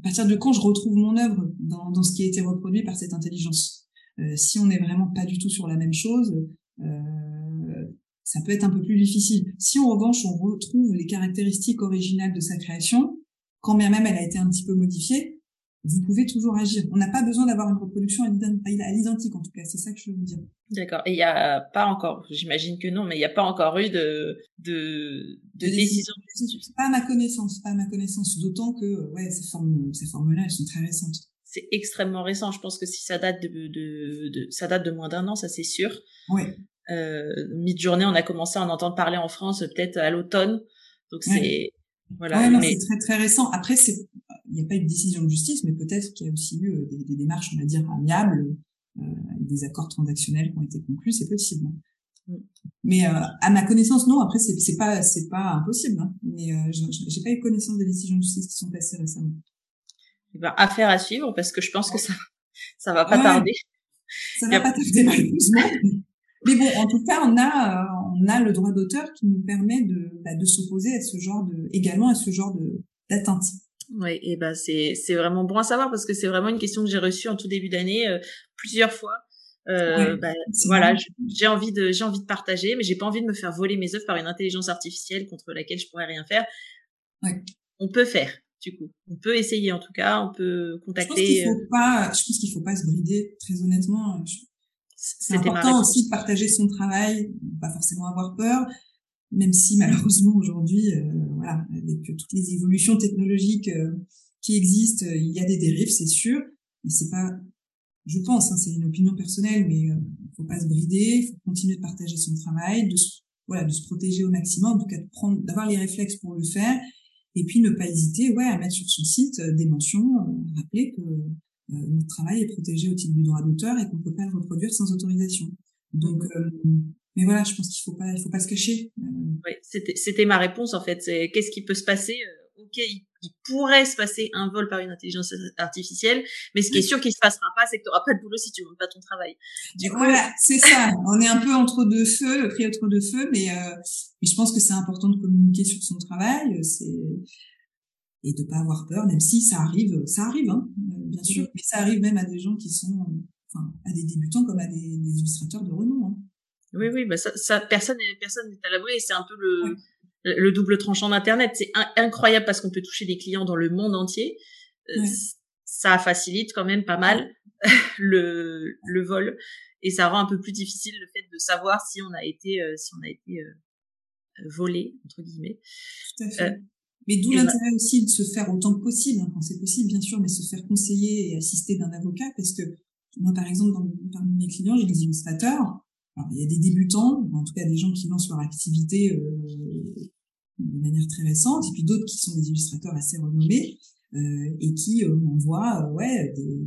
à partir de quand je retrouve mon œuvre dans, dans ce qui a été reproduit par cette intelligence? Euh, si on n'est vraiment pas du tout sur la même chose, euh, ça peut être un peu plus difficile. Si en revanche on retrouve les caractéristiques originales de sa création, quand bien même elle a été un petit peu modifiée, vous pouvez toujours agir. On n'a pas besoin d'avoir une reproduction à l'identique, en tout cas. C'est ça que je veux vous dire. D'accord. Et il n'y a pas encore, j'imagine que non, mais il n'y a pas encore eu de, de, de, décision. Pas à ma connaissance, pas à ma connaissance. D'autant que, ouais, ces formes, ces formes-là, elles sont très récentes. c'est extrêmement récent. Je pense que si ça date de, de, de ça date de moins d'un an, ça c'est sûr. Oui. Euh, Mi-journée, on a commencé à en entendre parler en France peut-être à l'automne. Donc c'est voilà. Ouais, c'est très très récent. Après, c'est il n'y a pas eu de décision de justice, mais peut-être qu'il y a aussi eu euh, des, des, démarches, on va dire amiables, euh, des accords transactionnels qui ont été conclus. C'est possible. Mm. Mais euh, à ma connaissance, non. Après, c'est c'est pas c'est pas impossible. Hein. Mais euh, j'ai pas eu connaissance des décisions de justice qui sont passées récemment. Eh ben, affaire à suivre parce que je pense que ça ça va pas tarder. Ça va pas tarder malheureusement. Mais bon, en tout cas, on a euh, on a le droit d'auteur qui nous permet de bah, de s'opposer à ce genre de également à ce genre de d'atteinte. Oui, et ben c'est c'est vraiment bon à savoir parce que c'est vraiment une question que j'ai reçue en tout début d'année euh, plusieurs fois. Euh, bah, voilà, j'ai envie de j'ai envie de partager, mais j'ai pas envie de me faire voler mes œuvres par une intelligence artificielle contre laquelle je pourrais rien faire. Ouais. On peut faire, du coup. On peut essayer en tout cas, on peut contacter. Je pense qu'il faut euh, pas, je pense qu'il faut pas se brider, très honnêtement. C'est important aussi de partager son travail, pas forcément avoir peur, même si malheureusement aujourd'hui, euh, voilà, avec toutes les évolutions technologiques euh, qui existent, il y a des dérives, c'est sûr. Mais c'est pas je pense, hein, c'est une opinion personnelle, mais euh, faut pas se brider, il faut continuer de partager son travail, de se, voilà, de se protéger au maximum, en tout cas de prendre, d'avoir les réflexes pour le faire, et puis ne pas hésiter, ouais, à mettre sur son site euh, des mentions, euh, rappeler que euh, notre travail est protégé au titre du droit d'auteur et qu'on peut pas le reproduire sans autorisation. Donc, mais voilà, je pense qu'il faut pas, il faut pas se cacher. Oui, c'était, c'était ma réponse en fait. C'est qu'est-ce qui peut se passer Ok, il pourrait se passer un vol par une intelligence artificielle, mais ce qui est sûr qu'il se passera pas, c'est que tu n'auras pas de boulot si tu montes pas ton travail. Du coup, voilà, c'est ça. On est un peu entre deux feux, pris entre deux feux, mais, euh, mais je pense que c'est important de communiquer sur son travail, c'est et de pas avoir peur, même si ça arrive, ça arrive, hein, euh, bien sûr, mais ça arrive même à des gens qui sont, enfin, à des débutants comme à des, illustrateurs de renom. Hein. Oui, oui, bah ça, ça personne, personne n'est à l'abri. C'est un peu le, le double tranchant d'Internet. C'est incroyable parce qu'on peut toucher des clients dans le monde entier. Euh, ça facilite quand même pas mal le, le vol et ça rend un peu plus difficile le fait de savoir si on a été euh, si on a été euh, volé entre guillemets. Tout à fait. Mais d'où l'intérêt aussi de se faire autant que possible, hein, quand c'est possible bien sûr, mais se faire conseiller et assister d'un avocat parce que moi par exemple dans, parmi mes clients j'ai des illustrateurs. Alors, il y a des débutants, en tout cas des gens qui lancent leur activité euh, de manière très récente, et puis d'autres qui sont des illustrateurs assez renommés euh, et qui euh, m'envoient ouais des,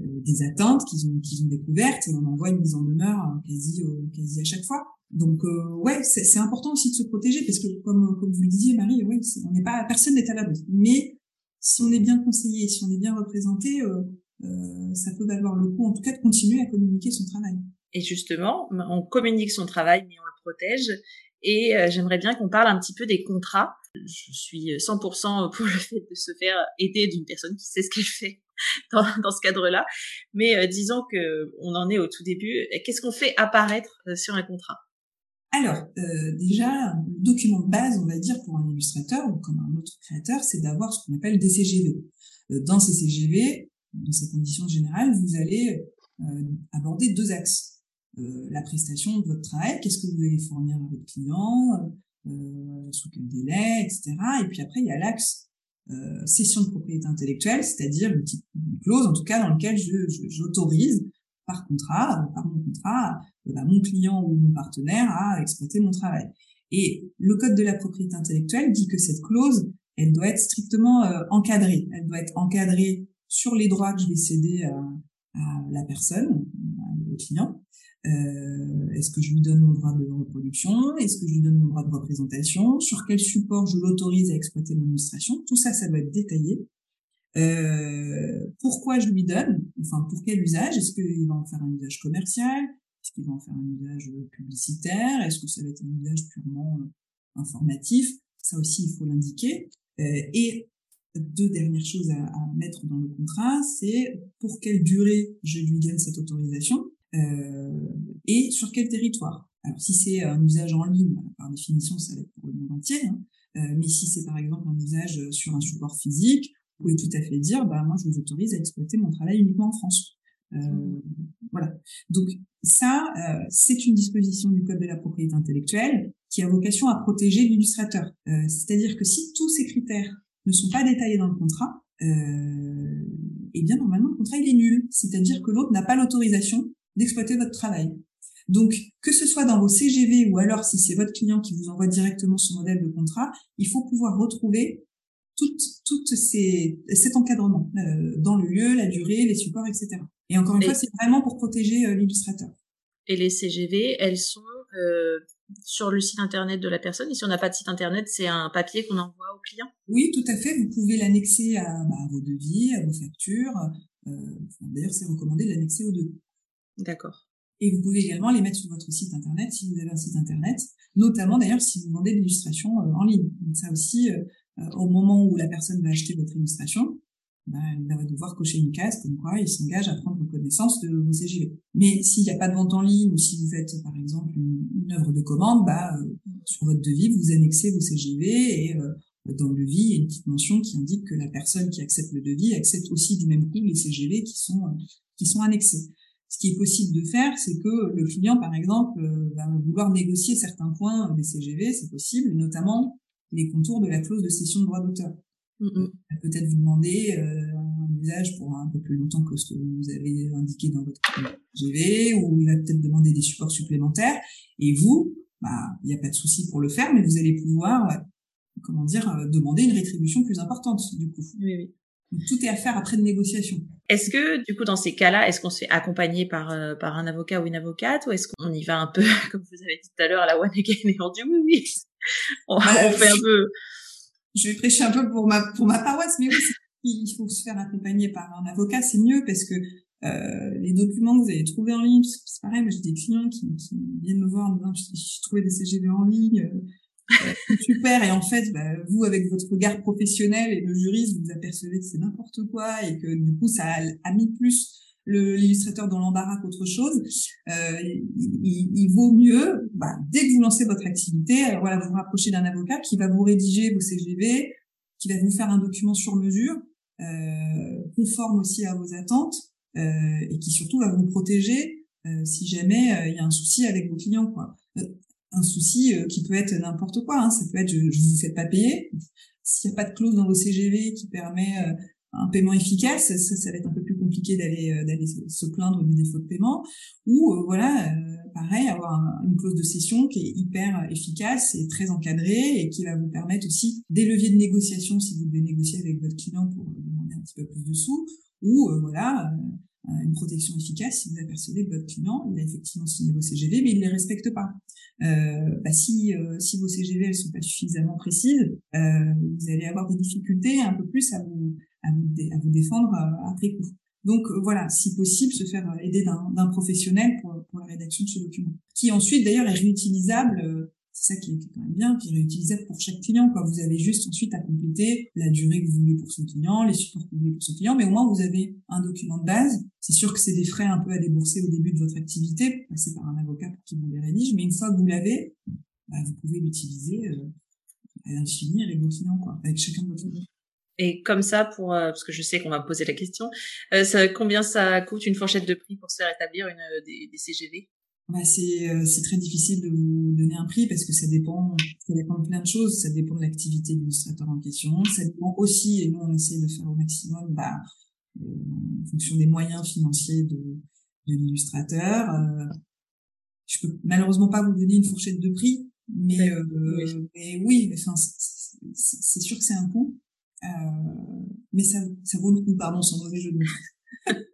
des attentes qu'ils ont qu'ils ont découvertes et on envoie une mise en demeure quasi quasi à chaque fois. Donc ouais, c'est important aussi de se protéger parce que comme comme vous le disiez Marie, ouais, on n'est pas personne n'est à l'abri. Mais si on est bien conseillé, si on est bien représenté, euh, ça peut valoir le coup en tout cas de continuer à communiquer son travail. Et justement, on communique son travail, mais on le protège. Et euh, j'aimerais bien qu'on parle un petit peu des contrats. Je suis 100% pour le fait de se faire aider d'une personne qui sait ce qu'elle fait dans, dans ce cadre-là. Mais euh, disons que on en est au tout début. Qu'est-ce qu'on fait apparaître euh, sur un contrat? Alors, déjà, le document de base, on va dire, pour un illustrateur ou comme un autre créateur, c'est d'avoir ce qu'on appelle des CGV. dans ces CGV, dans ces conditions générales, vous allez aborder deux axes. Euh, la prestation de votre travail, qu'est-ce que vous allez fournir à votre client, euh, sous quel délai, etc. Et puis après, il y a l'axe euh, cession de propriété intellectuelle, c'est-à-dire une, petite, clause, en tout cas, dans laquelle j'autorise je, par contrat, par mon contrat, bah, mon client ou mon partenaire à exploiter mon travail. Et le code de la propriété intellectuelle dit que cette clause, elle doit être strictement encadrée. Elle doit être encadrée sur les droits que je vais céder à, la personne, au client, euh, Est-ce que je lui donne mon droit de reproduction? Est-ce que je lui donne mon droit de représentation? Sur quel support je l'autorise à exploiter mon illustration? Tout ça, ça doit être détaillé. Euh, pourquoi je lui donne? Enfin, pour quel usage? Est-ce qu'il va en faire un usage commercial? Est-ce qu'il va en faire un usage publicitaire? Est-ce que ça va être un usage purement euh, informatif? Ça aussi, il faut l'indiquer. Euh, et deux dernières choses à, mettre dans le contrat, c'est pour quelle durée je lui donne cette autorisation? Et sur quel territoire? Alors si c'est un usage en ligne, bah, par définition, ça va être pour le monde entier. Hein. Euh, mais si c'est par exemple un usage sur un support physique, vous pouvez tout à fait dire, bah moi je vous autorise à exploiter mon travail uniquement en France. Euh. Voilà. Donc ça, euh, c'est une disposition du code de la propriété intellectuelle qui a vocation à protéger l'illustrateur. Euh, C'est-à-dire que si tous ces critères ne sont pas détaillés dans le contrat, euh, eh bien normalement le contrat il est nul, c'est-à-dire que l'autre n'a pas l'autorisation d'exploiter votre travail. Donc, que ce soit dans vos CGV ou alors si c'est votre client qui vous envoie directement son modèle de contrat, il faut pouvoir retrouver tout, toutes ces, cet encadrement euh, dans le lieu, la durée, les supports, etc. Et encore une fois, c'est vraiment pour protéger euh, l'illustrateur. Et les CGV, elles sont euh, sur le site internet de la personne. Et si on n'a pas de site internet, c'est un papier qu'on envoie au client. Oui, tout à fait. Vous pouvez l'annexer à, bah, à, vos devis, à vos factures. Euh, D'ailleurs, c'est recommandé de l'annexer aux deux. D'accord. Et vous pouvez également les mettre sur votre site internet si vous avez un site internet, notamment d'ailleurs si vous vendez de l'illustration euh, en ligne. Donc ça aussi, euh, euh, au moment où la personne va acheter votre illustration, bah, il va devoir cocher une case comme quoi il s'engage à prendre connaissance de vos CGV. Mais s'il n'y a pas de vente en ligne ou si vous faites par exemple une, œuvre de commande, bah, sur votre devis, vous annexez vos CGV et dans le devis, il y a une petite mention qui indique que la personne qui accepte le devis accepte aussi du même coup les CGV qui sont, qui sont annexés. Ce qui est possible de faire, c'est que le client, par exemple, euh, va vouloir négocier certains points des CGV, c'est possible, notamment les contours de la clause de cession de droit d'auteur. Mm -hmm. Peut-être vous demander euh, un usage pour un peu plus longtemps que ce que vous avez indiqué dans votre CGV, ou il va peut-être demander des supports supplémentaires. Et vous, bah, il n'y a pas de souci pour le faire, mais vous allez pouvoir, comment dire, euh, demander une rétribution plus importante, du coup. Oui, oui. Donc, tout est à faire après de négociation. Est-ce que, du coup, dans ces cas-là, est-ce qu'on se fait accompagner par, euh, par un avocat ou une avocate, ou est-ce qu'on y va un peu, comme vous avez dit tout à l'heure, à la one again, et on dit oui, oui, on, on fait un peu... Je vais prêcher un peu pour ma, pour ma paroisse, mais oui, il faut se faire accompagner par un avocat, c'est mieux, parce que euh, les documents que vous allez trouver en ligne, c'est pareil, moi j'ai des clients qui, qui, viennent me voir en disant, j'ai trouvé des CGV en ligne, euh, super. Et en fait bah, vous avec votre regard professionnel et le juriste vous apercevez que c'est n'importe quoi et que du coup ça a, mis plus l'illustrateur dans l'embarras qu'autre chose. Euh, il, vaut mieux bah, dès que vous lancez votre activité alors voilà vous, vous rapprochez d'un avocat qui va vous rédiger vos CGV qui va vous faire un document sur mesure euh, conforme aussi à vos attentes euh, et qui surtout va vous protéger euh, si jamais il y a un souci avec vos clients quoi un souci euh, qui peut être n'importe quoi. Hein. Ça peut être je, je vous fais pas payer. S'il n'y a pas de clause dans vos CGV qui permet euh, un paiement efficace, ça, ça, va être un peu plus compliqué d'aller euh, d'aller se plaindre du défaut de paiement. Ou voilà, pareil, avoir une clause de cession qui est hyper efficace et très encadrée et qui va vous permettre aussi des leviers de négociation si vous devez négocier avec votre client pour demander un petit peu plus de sous. Ou voilà une protection efficace si vous apercevez que votre client il a effectivement signé vos CGV mais il les respecte pas. Euh, bah si euh, si vos CGV elles sont pas suffisamment précises, euh, vous allez avoir des difficultés un peu plus à vous à vous, à vous défendre euh, après coup. Donc euh, voilà, si possible, se faire aider d'un professionnel pour, pour la rédaction de ce document, qui ensuite d'ailleurs est réutilisable c'est ça qui est quand même bien, qui est réutilisable pour chaque client. Quoi. Vous avez juste ensuite à compléter la durée que vous voulez pour ce client, les supports que vous voulez pour ce client, mais au moins vous avez un document de base. C'est sûr que c'est des frais un peu à débourser au début de votre activité, passer par un avocat pour qu'il vous les rédige, mais une fois que vous l'avez, bah, vous pouvez l'utiliser euh, à l'infini avec vos clients, quoi, avec chacun de vos clients. Et comme ça, pour euh, parce que je sais qu'on va me poser la question, euh, ça, combien ça coûte une fourchette de prix pour se faire établir une, des, des CGV bah c'est euh, c'est très difficile de vous donner un prix parce que ça dépend ça dépend de plein de choses. Ça dépend de l'activité de l'illustrateur en question. Ça dépend aussi et nous on essaie de faire au maximum bah euh, en fonction des moyens financiers de de l'illustrateur. Euh, je peux malheureusement pas vous donner une fourchette de prix mais euh, oui. mais oui enfin c'est sûr que c'est un coût. Euh, mais ça ça vaut le coup pardon sans mauvais jeu de mots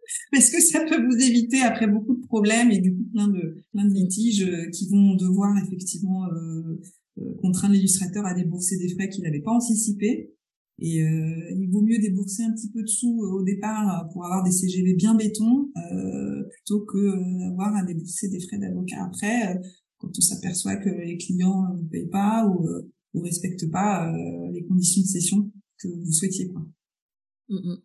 parce que ça peut vous éviter après beaucoup de problèmes et du coup plein de plein de litiges euh, qui vont devoir effectivement euh, euh, contraindre l'illustrateur à débourser des frais qu'il n'avait pas anticipés. Et euh, il vaut mieux débourser un petit peu de sous au départ pour avoir des CGV bien béton euh, plutôt que d'avoir à débourser des frais d'avocat après quand on s'aperçoit que les clients ne payent pas ou ou respectent pas les conditions de cession que vous souhaitiez quoi. Mm -hmm.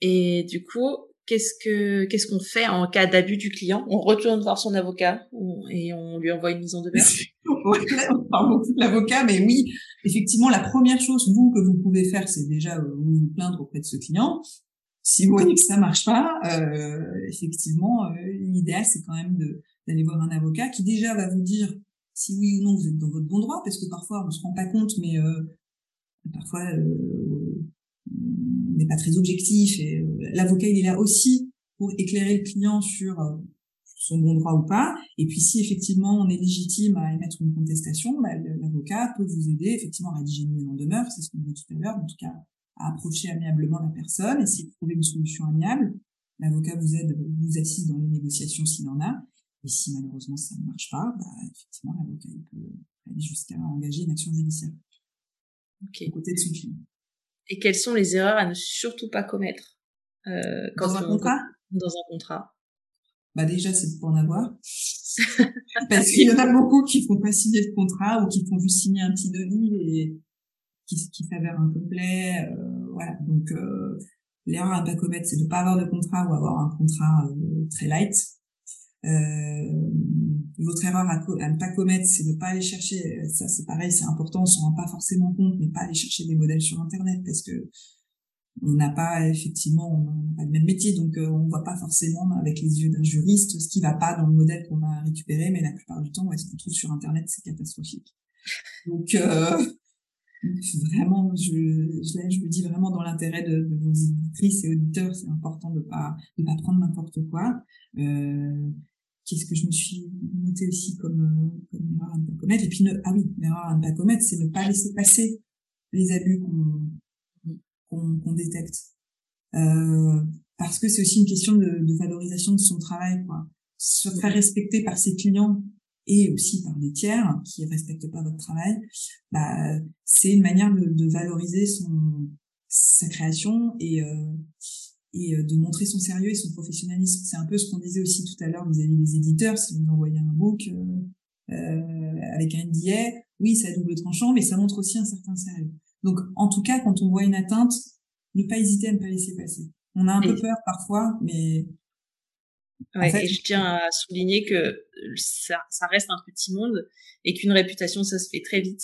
Et du coup, qu'est-ce que qu'est-ce qu'on fait en cas d'abus du client? On retourne voir son avocat et on lui envoie une mise en demeure. on parle beaucoup de l'avocat, mais oui, effectivement, la première chose vous que vous pouvez faire, c'est déjà euh, vous, vous plaindre auprès de ce client. Si vous voyez que ça marche pas, euh, effectivement, euh, l'idéal c'est quand même d'aller voir un avocat qui déjà va vous dire si oui ou non vous êtes dans votre bon droit, parce que parfois on se rend pas compte, mais euh, parfois euh, n'est pas très objectif. Et l'avocat, il est là aussi pour éclairer le client sur son bon droit ou pas. Et puis si effectivement on est légitime à émettre une contestation, bah, l'avocat peut vous aider effectivement à rédiger une mise en demeure, c'est ce qu'on dit tout à l'heure, en tout cas à approcher amiablement la personne, essayer de trouver une solution amiable. L'avocat vous aide, vous assiste dans les négociations s'il en a. Et si malheureusement ça ne marche pas, bah, effectivement l'avocat peut aller jusqu'à engager une action judiciaire okay. côté de son client. Et quelles sont les erreurs à ne surtout pas commettre euh, quand dans un contrat Dans un contrat? Bah déjà c'est de pas en avoir. Parce qu'il y en a beaucoup qui font pas signer de contrat ou qui font juste signer un petit devis et qui, qui s'avère incomplet euh, voilà. Donc euh, l'erreur à ne pas commettre c'est de pas avoir de contrat ou avoir un contrat euh, très light l'autre erreur à, ne pas commettre c'est de pas aller chercher ça c'est pareil c'est important on s'en rend pas forcément compte mais pas aller chercher des modèles sur internet parce que on n'a pas effectivement on n'a pas le même métier donc euh, on voit pas forcément avec les yeux d'un juriste ce qui va pas dans le modèle qu'on a récupéré mais la plupart du temps ce qu'on trouve sur internet c'est catastrophique. Donc euh, vraiment je, je, je me dis vraiment dans l'intérêt de, de, vos éditrices et auditeurs c'est important de pas de pas prendre n'importe quoi euh, qu'est-ce que je me suis noté aussi comme, euh, comme erreur à ne pas commettre? Et puis ne, ah oui l'erreur à ne pas commettre c'est ne pas laisser passer les abus qu'on qu'on détecte. Euh, parce que c'est aussi une question de, de, valorisation de son travail, quoi. Se faire respecter par ses clients et aussi par des tiers qui respectent pas votre travail, bah, c'est une manière de, de, valoriser son sa création et euh, et euh, de montrer son sérieux et son professionnalisme. C'est un peu ce qu'on disait aussi tout à l'heure vis-à-vis des éditeurs. Si vous envoyez un book euh, euh avec un NDA, oui, à double tranchant, mais ça montre aussi un certain sérieux. Donc, en tout cas, quand on voit une atteinte, ne pas hésiter à ne pas laisser passer. On a un peu peur parfois, mais Ouais, et je tiens à souligner que ça, ça reste un petit monde et qu'une réputation, ça se fait très vite.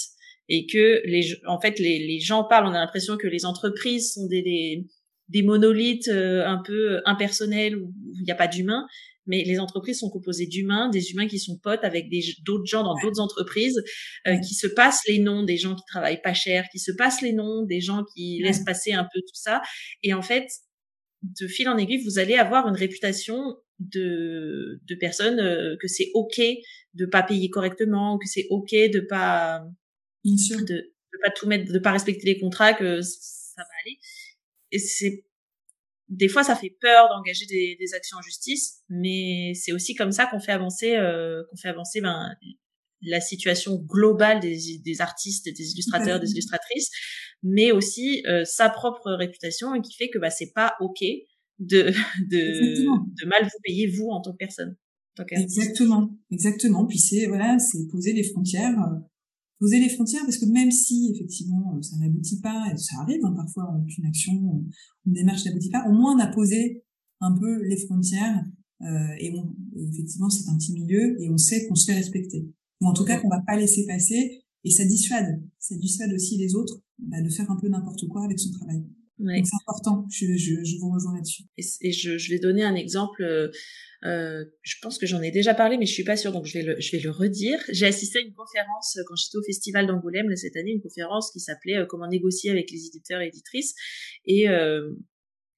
Et que les, en fait, les, les gens parlent, on a l'impression que les entreprises sont des, des, des monolithes euh, un peu impersonnels où il n'y a pas d'humain mais les entreprises sont composées d'humains, des humains qui sont potes avec d'autres gens dans d'autres entreprises, euh, qui se passent les noms des gens qui travaillent pas cher, qui se passent les noms des gens qui laissent passer un peu tout ça. Et en fait, de fil en aiguille, vous allez avoir une réputation de, de personnes euh, que c'est ok de pas payer correctement, que c'est ok de pas de, de pas tout mettre, de pas respecter les contrats, que ça va aller. Et c'est des fois, ça fait peur d'engager des, des, actions en justice, mais c'est aussi comme ça qu'on fait avancer, euh, qu'on fait avancer ben, la situation globale des, des artistes, des illustrateurs, des illustratrices, mais aussi euh, sa propre réputation et qui fait que bah, c'est pas ok de, de, de, mal vous payer vous en tant que personne. exactement, exactement. Puis c'est voilà, c'est poser les frontières. Euh, poser les frontières parce que même si effectivement ça n'aboutit pas, et ça arrive hein, parfois qu'une action, une démarche n'aboutit pas, au moins on a posé un peu les frontières euh, et, on, effectivement c'est un petit milieu et on sait qu'on se fait respecter ou en tout cas qu'on va pas laisser passer et ça dissuade, ça dissuade aussi les autres bah, de faire un peu n'importe quoi avec son travail. Ouais. c'est important, je, je, je, vous rejoins là-dessus. Et, et je, je, vais donner un exemple euh, euh, je pense que j'en ai déjà parlé, mais je suis pas sûre, donc je vais le, je vais le redire. J'ai assisté à une conférence euh, quand j'étais au festival d'Angoulême cette année, une conférence qui s'appelait euh, Comment négocier avec les éditeurs et éditrices, et euh,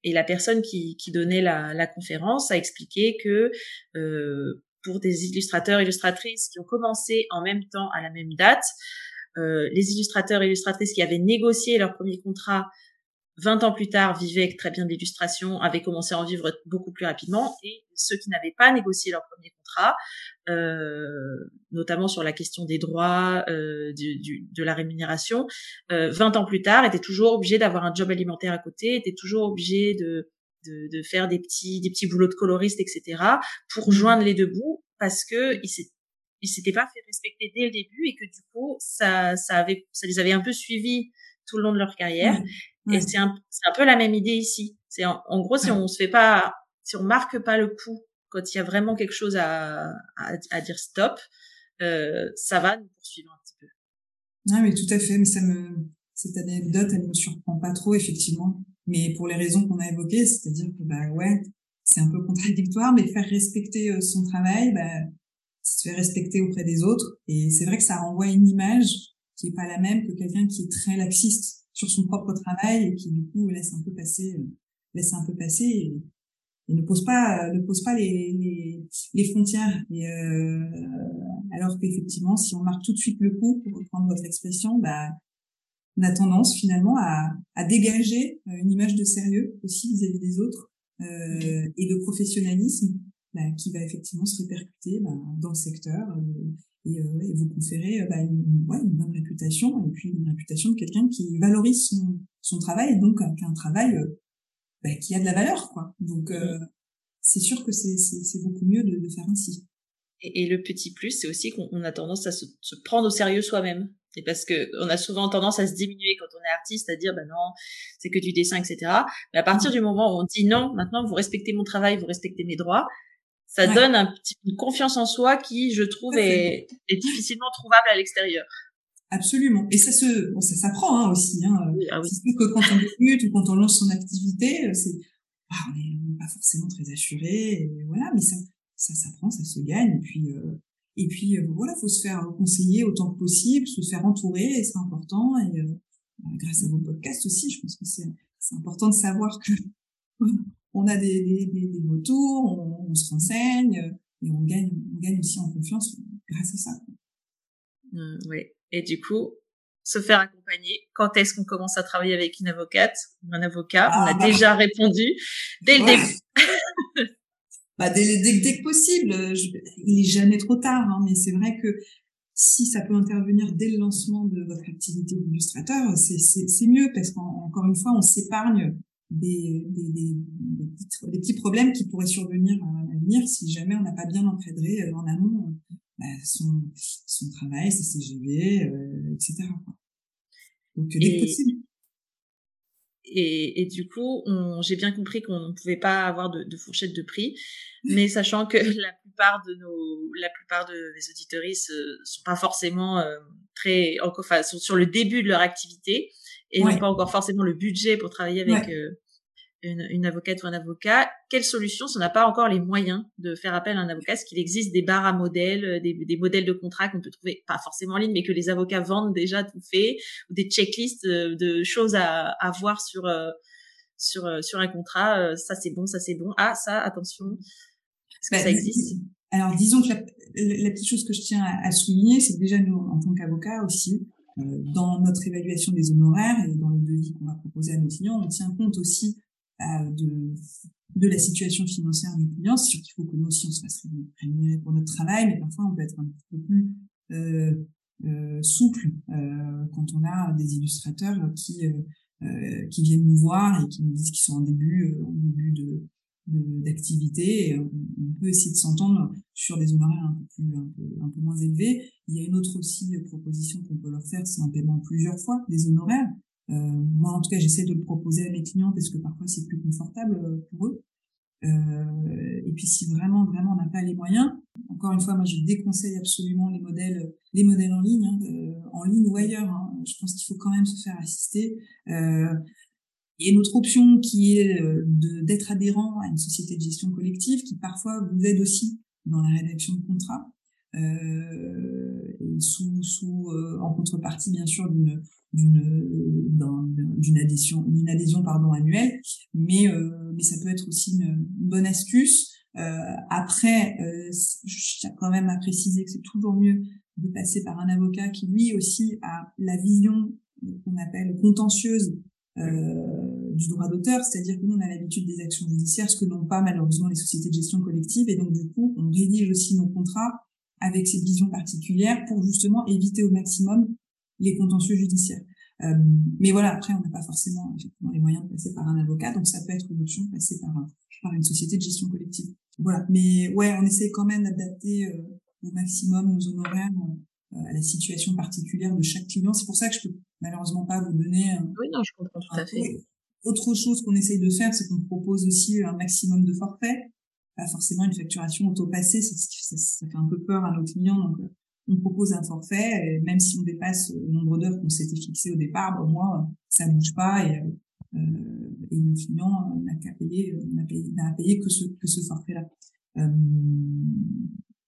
et la personne qui, qui donnait la, la conférence a expliqué que euh, pour des illustrateurs illustratrices qui ont commencé en même temps à la même date, euh, les illustrateurs et illustratrices qui avaient négocié leur premier contrat 20 ans plus tard, vivaient avec très bien de l'illustration, avaient commencé à en vivre beaucoup plus rapidement, et ceux qui n'avaient pas négocié leur premier contrat, euh, notamment sur la question des droits, euh, du, du, de la rémunération, euh, 20 ans plus tard, étaient toujours obligés d'avoir un job alimentaire à côté, étaient toujours obligés de, de, de, faire des petits, des petits boulots de coloriste, etc., pour mmh. joindre les deux bouts, parce que ils ils s'étaient pas fait respecter dès le début et que du coup ça ça avait ça les avait un peu suivis tout le long de leur carrière et c'est un, un, peu la même idée ici. C'est en, gros, si on se fait pas, si on marque pas le coup quand il y a vraiment quelque chose à, à, à dire stop, euh, ça va nous poursuivre un petit peu. Ah oui, tout à fait. Mais ça me, cette anecdote, elle me surprend pas trop, effectivement. Mais pour les raisons qu'on a évoquées, c'est-à-dire que, bah ouais, c'est un peu contradictoire, mais faire respecter euh, son travail, bah, se faire respecter auprès des autres. Et c'est vrai que ça renvoie une image qui est pas la même que quelqu'un qui est très laxiste sur son propre travail et qui du coup laisse un peu passer laisse un peu passer et, ne pose pas ne pose pas les les, les frontières. Et euh, alors qu'effectivement si on marque tout de suite le coup pour reprendre votre expression bah on a tendance finalement à, à dégager une image de sérieux aussi vis-à-vis des autres euh, et de professionnalisme bah, qui va effectivement se répercuter bah, dans le secteur euh, et, euh, et vous conférer bah, une, ouais, une, bonne réputation et puis une réputation de quelqu'un qui valorise son, son travail et donc un travail bah, qui a de la valeur quoi. Donc euh, c'est sûr que c'est c'est beaucoup mieux de, de faire ainsi. Et, et, le petit plus c'est aussi qu'on a tendance à se, se prendre au sérieux soi-même. Et parce que on a souvent tendance à se diminuer quand on est artiste, à dire ben non, c'est que du dessin, etc. Mais à partir du moment où on dit non, maintenant vous respectez mon travail, vous respectez mes droits, ça donne un petit, une confiance en soi qui, je trouve, est, est difficilement trouvable à l'extérieur. Absolument. Et ça se, bon, ça s'apprend hein, aussi. Hein. Oui, ah oui. C'est que quand on débute ou quand on lance son activité, c'est, ah, on n'est pas forcément très assuré, et voilà. Mais ça, ça s'apprend, ça se gagne. Et puis, euh, et puis euh, voilà, faut se faire conseiller autant que possible, se faire entourer, c'est important. Et euh, bah, grâce à vos podcasts aussi, je pense que c'est, c'est important de savoir que on a des, des, des, des retours, on, on, se renseigne et on gagne, on gagne aussi en confiance grâce à ça. Mmh, oui. Et du coup, se faire accompagner. Quand est-ce qu'on commence à travailler avec une avocate ou un avocat? On a ah, bah. déjà répondu dès le début. bah, dès, dès, dès, que possible. Je, il est jamais trop tard, hein, mais c'est vrai que si ça peut intervenir dès le lancement de votre activité d'illustrateur, c'est mieux parce qu'encore une fois, on s'épargne des, des, des, des, petits, des, petits, problèmes qui pourraient survenir à l'avenir si jamais on n'a pas bien encadré euh, en amont bah, son, son travail, ses CGV, euh, etc. Donc, dès que possible. Et, et, du coup, j'ai bien compris qu'on ne pouvait pas avoir de, de, fourchette de prix, mais sachant que la plupart de nos, la plupart de mes auditoristes euh, sont pas forcément euh, très, enfin, sont sur le début de leur activité et n'ont pas encore forcément le budget pour travailler avec euh, une, une, avocate ou un avocat. Quelle solution si on n'a pas encore les moyens de faire appel à un avocat Est-ce qu'il existe des barres à modèles, euh, des, des modèles de contrats qu'on peut trouver, pas forcément en ligne, mais que les avocats vendent déjà tout fait, ou des checklists de, de choses à, à, voir sur euh, sur euh, sur un contrat Ça c'est bon, ça c'est bon. Ah ça, attention. Est-ce que bah, ça existe? Alors disons que la, la, petite chose que je tiens à, à souligner, c'est que déjà nous en tant qu'avocats aussi, dans notre évaluation des honoraires et dans les devis qu'on va proposer à nos clients, on tient compte aussi euh, de, de la situation financière du client. C'est sûr qu'il faut que nous aussi on se fasse rémunérer pour notre travail, mais parfois on peut être un petit peu plus euh, euh, souple euh, quand on a des illustrateurs qui euh, qui viennent nous voir et qui nous disent qu'ils sont en début en début de d'activité. On, peut essayer de s'entendre sur des honoraires un peu plus un peu, moins élevés. Il y a une autre aussi proposition qu'on peut leur faire, c'est un paiement plusieurs fois des honoraires. Euh, moi, en tout cas, j'essaie de le proposer à mes clients parce que parfois c'est plus confortable euh, pour eux. Euh, et puis si vraiment vraiment on n'a pas les moyens, encore une fois, moi je déconseille absolument les modèles les modèles en ligne, hein, euh, en ligne ou ailleurs. Hein. Je pense qu'il faut quand même se faire assister. Euh, et une autre option qui est d'être adhérent à une société de gestion collective qui parfois vous aide aussi dans la rédaction de contrats. Euh, sous, sous en contrepartie bien sûr d'une d'une d'une adhésion d'une adhésion pardon annuelle mais euh, mais ça peut être aussi une, bonne astuce euh, après euh, je tiens quand même à préciser que c'est toujours mieux de passer par un avocat qui lui aussi a la vision qu'on appelle contentieuse euh, du droit d'auteur, c'est-à-dire que nous on a l'habitude des actions judiciaires, ce que n'ont pas malheureusement les sociétés de gestion collective, et donc du coup on rédige aussi nos contrats avec cette vision particulière pour justement éviter au maximum les contentieux judiciaires. Euh, mais voilà, après, on n'a pas forcément effectivement les moyens de passer par un avocat, donc ça peut être une option de passer par, par une société de gestion collective. Voilà, mais ouais, on essaie quand même d'adapter euh, au maximum nos honoraires euh, à la situation particulière de chaque client. C'est pour ça que je peux malheureusement pas vous donner. oui, non, je comprends tout à fait. Autre chose qu'on essaye de faire, c'est qu'on propose aussi un maximum de forfaits. Pas forcément une facturation auto-passée, ça, ça, ça, fait un peu peur à nos clients, donc on propose un forfait, et même si on dépasse le nombre d'heures qu'on s'était fixé au départ, ben, au moins ça bouge pas et, euh, et le client n'a qu'à payer, n'a payé, n'a payé que ce que ce forfait-là. Euh,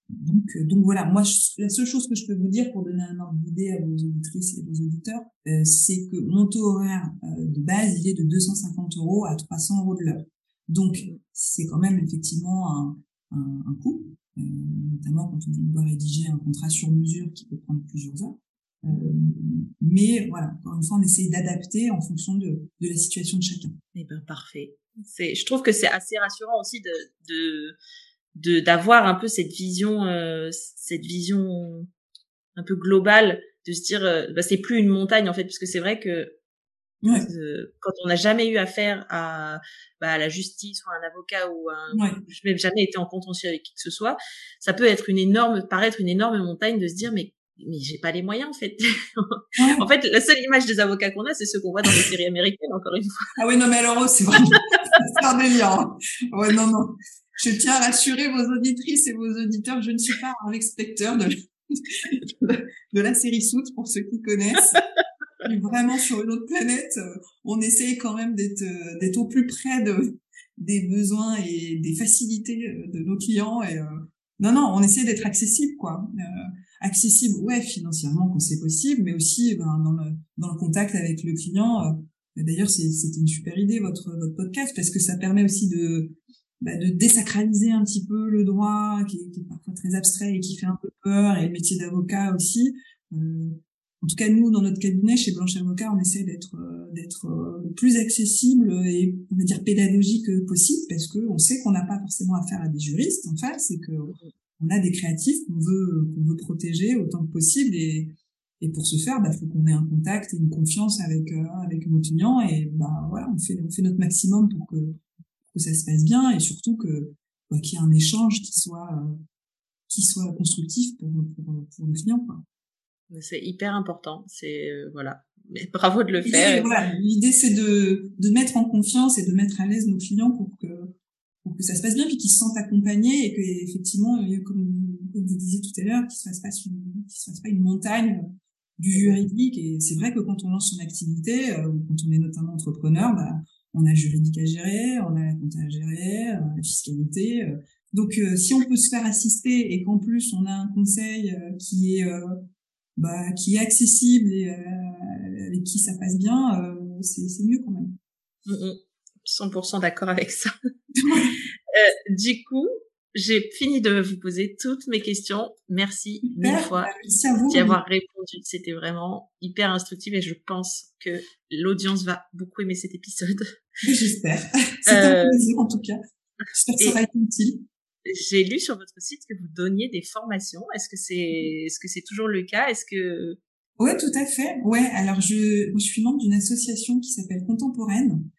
donc, donc voilà, moi, la seule chose que je peux vous dire pour donner un ordre d'idée à vos auditrices et vos auditeurs, c'est que mon taux horaire de base, il est de 250 euros à 300 euros de l'heure. Donc, c'est quand même effectivement un, un, un coût, notamment quand on doit rédiger un contrat sur mesure qui peut prendre plusieurs heures. Euh, mais voilà, encore une fois, on essaye d'adapter en fonction de, de la situation de chacun. Eh ben parfait. Je trouve que c'est assez rassurant aussi de, de de d'avoir un peu cette vision euh, cette vision un peu globale de se dire euh, bah, c'est plus une montagne en fait parce que c'est vrai que ouais. euh, quand on n'a jamais eu affaire à, bah, à la justice ou à un avocat ou un ouais. je n'ai jamais été en contentieux avec qui que ce soit ça peut être une énorme paraître une énorme montagne de se dire mais mais j'ai pas les moyens en fait. en fait, la seule image des avocats qu'on a, c'est ceux qu'on voit dans les séries américaines, encore une fois. Ah oui, non, mais alors, c'est vraiment c'est un délire. Hein. Ouais, non, non. Je tiens à rassurer vos auditrices et vos auditeurs, je ne suis pas un expecteur de, la série Soot, pour ceux qui connaissent. Vraiment sur une autre planète, on essaye quand même d'être au plus près de des besoins et des facilités de nos clients et euh, non non on essaie d'être accessible quoi euh, accessible, ouais, financièrement quand c'est possible, mais aussi ben, dans, le, dans le contact avec le client. Euh, d'ailleurs, c'était une super idée votre votre podcast parce que ça permet aussi de bah, de désacraliser un petit peu le droit qui est, parfois très abstrait et qui fait un peu peur et le métier d'avocat aussi. Euh, en tout cas, nous, dans notre cabinet, chez Blanche Avocat, on essaie d'être euh, d'être le plus accessible et on va dire pédagogique possible parce que on sait qu'on n'a pas forcément affaire à des juristes en face et que on a des créatifs qu'on veut qu'on veut protéger autant que possible et et pour ce faire, bah, faut qu'on ait un contact et une confiance avec euh, avec nos clients et bah voilà, on fait on fait notre maximum pour que que ça se passe bien et surtout que bah, qu'il y ait un échange qui soit euh, qui soit constructif pour pour, pour le client quoi. C'est hyper important, c'est euh, voilà. Mais bravo de le faire. L'idée c'est de de mettre en confiance et de mettre à l'aise nos clients pour que pour que ça se passe bien, puis qu'ils se sentent accompagnés et que effectivement, euh, comme, comme vous disiez tout à l'heure, qu'il se fasse pas une, se fasse pas une montagne du juridique. Et c'est vrai que quand on lance son activité, euh, ou quand on est notamment entrepreneur, bah, on a juridique à gérer, on a la compta à gérer, euh, la fiscalité. Euh. Donc, si on peut se faire assister et qu'en plus on a un conseil qui est bah, qui est accessible et avec qui ça passe bien, c'est mieux quand même. 100% d'accord avec ça. euh, du coup, j'ai fini de vous poser toutes mes questions. Merci mille fois d'y avoir répondu. C'était vraiment hyper instructif et je pense que l'audience va beaucoup aimer cet épisode. J'espère. C'est euh, un plaisir en tout cas. J'espère que ça va être utile. J'ai lu sur votre site que vous donniez des formations. Est-ce que c'est, est-ce que c'est toujours le cas? Est-ce que Ouais, tout à fait. Ouais, alors je, je suis membre d'une association qui s'appelle Contemporaine, euh,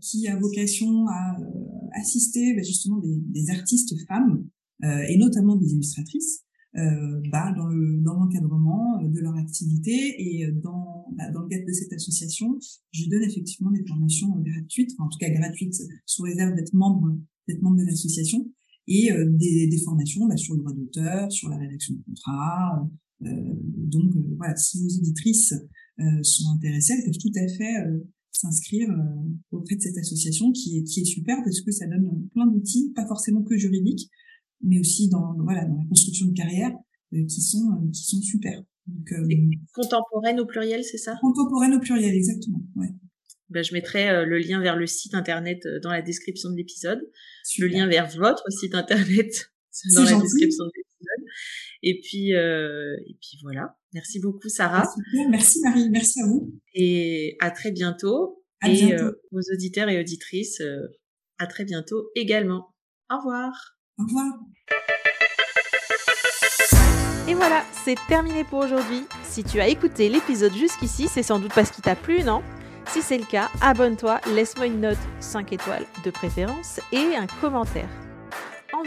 qui a vocation à euh, assister bah, justement des, des, artistes femmes euh, et notamment des illustratrices euh, bah, dans le dans l'encadrement de leur activité et dans bah, dans le cadre de cette association, je donne effectivement des formations gratuites, enfin, en tout cas gratuites sous réserve d'être membre d'être membre de l'association et euh, des, des, formations bah, sur le droit d'auteur, sur la rédaction de contrats. Euh, donc voilà, si vos auditrices sont intéressées, elles peuvent tout à fait s'inscrire euh, auprès de cette association qui est, qui est super parce que ça donne plein d'outils, pas forcément que juridiques, mais aussi dans, voilà, dans la construction de carrière euh, qui sont, euh, qui sont super. Donc, contemporaine au pluriel, c'est ça? Contemporaine au pluriel, exactement. Ouais. Ben, je mettrai le lien vers le site internet dans la description de l'épisode, le lien vers votre site internet dans la description de l'épisode. Et puis, euh, et puis voilà. Merci beaucoup, Sarah. Merci Marie. Merci à vous. Et à très bientôt. À et bientôt. Euh, aux auditeurs et auditrices, euh, à très bientôt également. Au revoir. Au revoir. Et voilà, c'est terminé pour aujourd'hui. Si tu as écouté l'épisode jusqu'ici, c'est sans doute parce qu'il t'a plu, non? Si c'est le cas, abonne-toi, laisse-moi une note 5 étoiles de préférence et un commentaire.